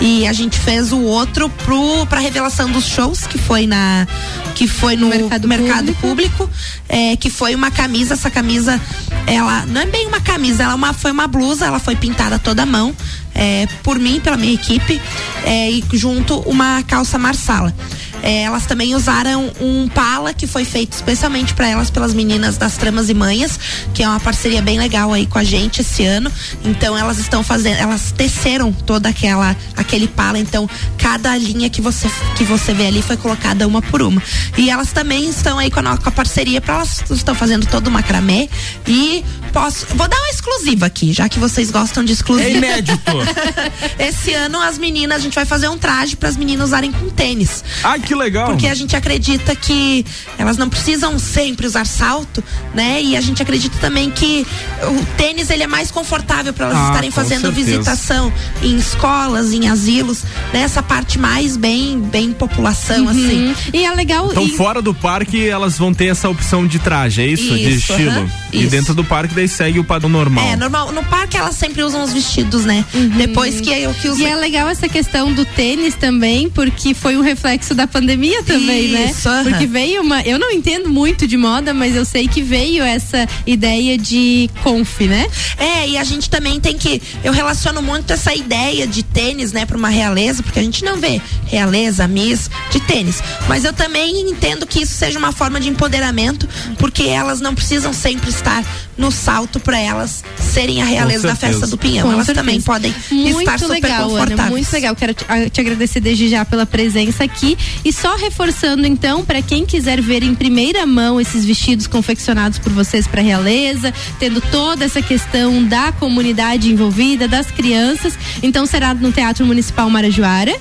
E a gente fez o outro pro, pra revelação dos shows, que foi na. Que foi no mercado, público, é, que foi uma camisa, essa camisa, ela não é bem uma camisa, ela é uma, foi uma blusa, ela foi pintada toda à mão. É, por mim, pela minha equipe, é, e junto uma calça marsala. É, elas também usaram um pala que foi feito especialmente para elas pelas meninas das Tramas e Manhas, que é uma parceria bem legal aí com a gente esse ano. Então elas estão fazendo, elas teceram toda aquela aquele pala, então cada linha que você que você vê ali foi colocada uma por uma. E elas também estão aí com a, com a parceria para elas estão fazendo todo o macramê e posso vou dar uma exclusiva aqui, já que vocês gostam de exclusiva.
É inédito.
Esse ano as meninas, a gente vai fazer um traje para as meninas usarem com tênis.
Ai, que legal.
Porque a gente acredita que elas não precisam sempre usar salto, né? E a gente acredita também que o tênis ele é mais confortável para elas
Ah,
estarem fazendo
certeza.
visitação em escolas, em asilos, nessa parte mais bem bem população
Uhum.
assim.
E é legal
Então,
e-
fora do parque, elas vão ter essa opção de traje, é isso? de
Isso,
estilo.
aham,
E
isso.
dentro do parque, daí segue o padrão normal.
É, normal. No parque elas sempre usam os vestidos, né? Depois que eu que os
E é legal essa questão do tênis também, porque foi um reflexo da pandemia também,
Isso,
né?
aham.
Porque veio uma. Eu não entendo muito de moda, mas eu sei que veio essa ideia de conf, né?
É, e a gente também tem que. Eu relaciono muito essa ideia de tênis, né, pra uma realeza, porque a gente não vê realeza, miss de tênis. Mas eu também entendo que isso seja uma forma de empoderamento, porque elas não precisam sempre estar no salto pra elas serem a realeza da festa do Pinhão.
Com
elas
certeza.
também podem
Muito
estar super
legal, Ana,
confortáveis.
muito legal. Quero te, te agradecer desde já pela presença aqui. E só reforçando, então, para quem quiser ver em primeira mão esses vestidos confeccionados por vocês para realeza, tendo toda essa questão da comunidade envolvida, das crianças. Então será no Teatro Municipal Marajoara.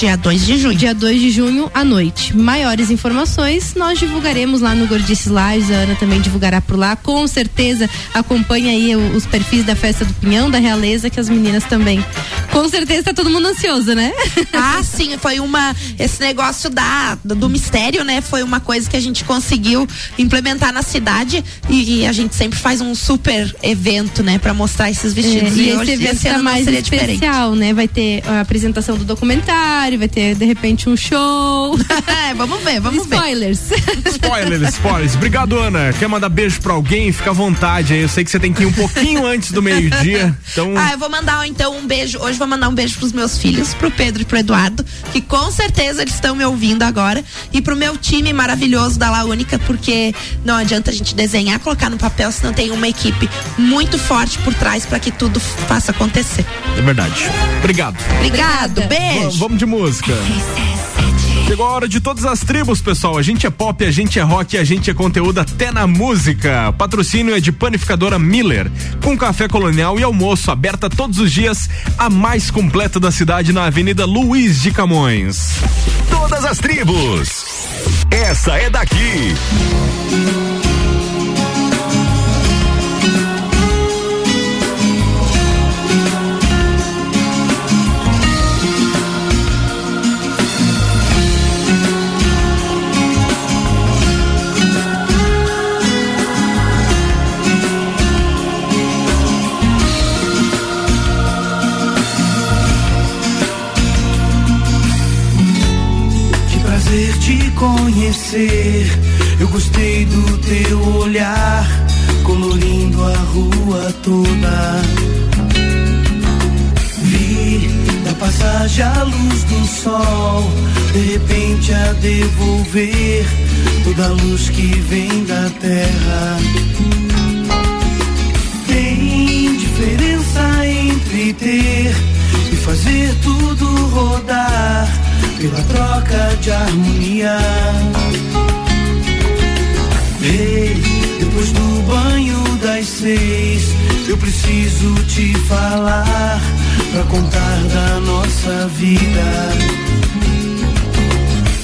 Dia 2 de junho.
Dia 2 de junho à noite. Maiores informações nós divulgaremos lá no Gordices Lives. A Ana também divulgará por lá. Com certeza acompanha aí os perfis da Festa do Pinhão, da Realeza, que as meninas também. Com certeza tá todo mundo ansioso, né?
Ah, sim, foi uma. Esse negócio da, do, mistério, né? Foi uma coisa que a gente conseguiu implementar na cidade e, e a gente sempre faz um super evento, né? Pra mostrar esses vestidos.
É, e
hoje,
esse evento
esse
tá mais
seria diferente.
especial, né? Vai ter a apresentação do documentário, vai ter de repente um show.
é, vamos ver, vamos
ver. Spoilers.
Spoilers, spoilers. Obrigado, Ana. Quer mandar beijo pra alguém? Fica à vontade aí. Eu sei que você tem que ir um pouquinho antes do meio-dia. Então.
Ah, eu vou mandar então um beijo. Hoje vou mandar um beijo pros meus filhos, pro Pedro e pro Eduardo, que com certeza eles estão me ouvindo agora. E pro meu time maravilhoso da La Única, porque não adianta a gente desenhar, colocar no papel, se não tem uma equipe muito forte por trás para que tudo faça acontecer.
É verdade. Obrigado.
Obrigado, beijo.
V- vamos de música. Chegou a hora de todas as tribos, pessoal. A gente é pop, a gente é rock, a gente é conteúdo até na música. Patrocínio é de panificadora Miller, com café colonial e almoço aberta todos os dias, a mais completa da cidade na Avenida Luiz de Camões.
Todas as tribos. Essa é daqui.
Conhecer. Eu gostei do teu olhar, colorindo a rua toda. Vi da passagem a luz do sol, de repente a devolver toda a luz que vem da terra. Tem diferença entre ter e fazer tudo rodar pela troca de harmonia. Ei, depois do banho das seis, eu preciso te falar pra contar da nossa vida.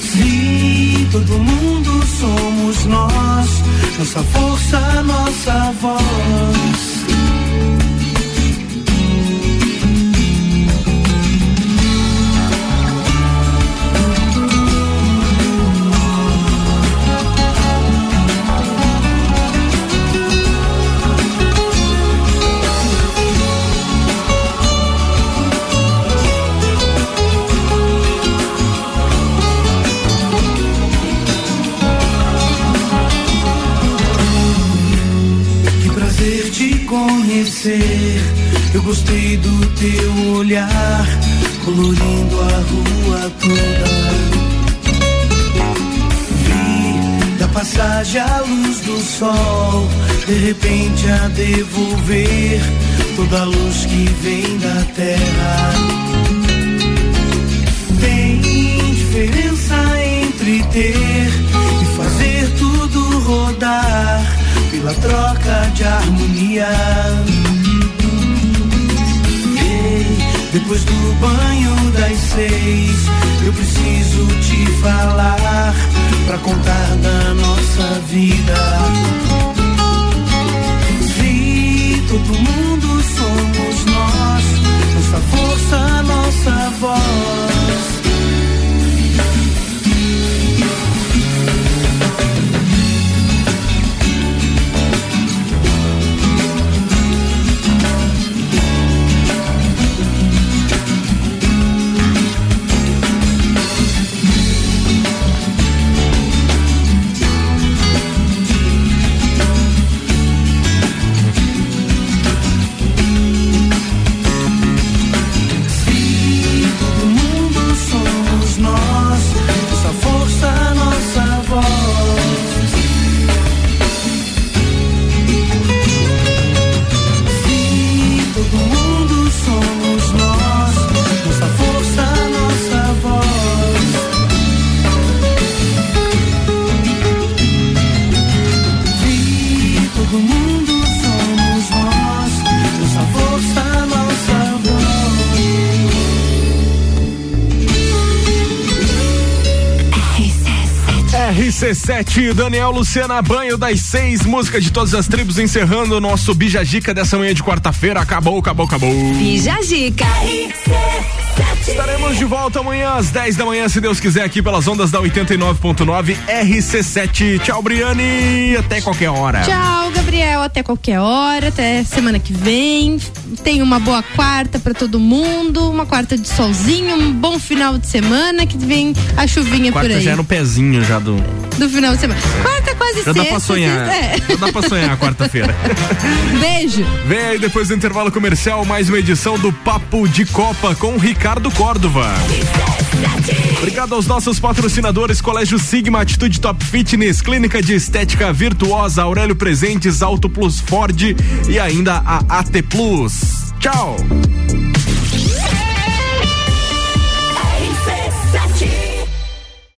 Se todo mundo somos nós, nossa força, nossa voz. Conhecer. Eu gostei do teu olhar, colorindo a rua toda. Vi da passagem a luz do sol, de repente a devolver toda a luz que vem da terra. Tem diferença entre ter pela troca de harmonia. Ei, Depois do banho das seis, eu preciso te falar pra contar da nossa vida. Se todo mundo somos nós, nossa força, nossa voz.
RC7, Daniel Luciana Banho das seis, música de todas as tribos, encerrando o nosso Bijagica dessa manhã de quarta-feira. Acabou, acabou, acabou.
Bijagica.
Estaremos de volta amanhã às 10 da manhã, se Deus quiser, aqui pelas ondas da 89.9 RC7. Tchau, Briane. Até qualquer hora.
Tchau, Gabriel. Até qualquer hora, até semana que vem. Tenha uma boa quarta pra todo mundo, uma quarta de solzinho, um bom final de semana, que vem a chuvinha por
Quarta
aí.
já é no pezinho já do.
Do final de semana. Quarta quase
Já
sexta.
dá pra sonhar.
É.
Já dá pra sonhar quarta-feira.
Beijo.
Vem aí depois do intervalo comercial, mais uma edição do Papo de Copa com Ricardo Córdova. Obrigado aos nossos patrocinadores, Colégio Sigma, Atitude Top Fitness, Clínica de Estética Virtuosa, Aurélio Presentes, Auto Plus Ford e ainda a AT Plus. Tchau!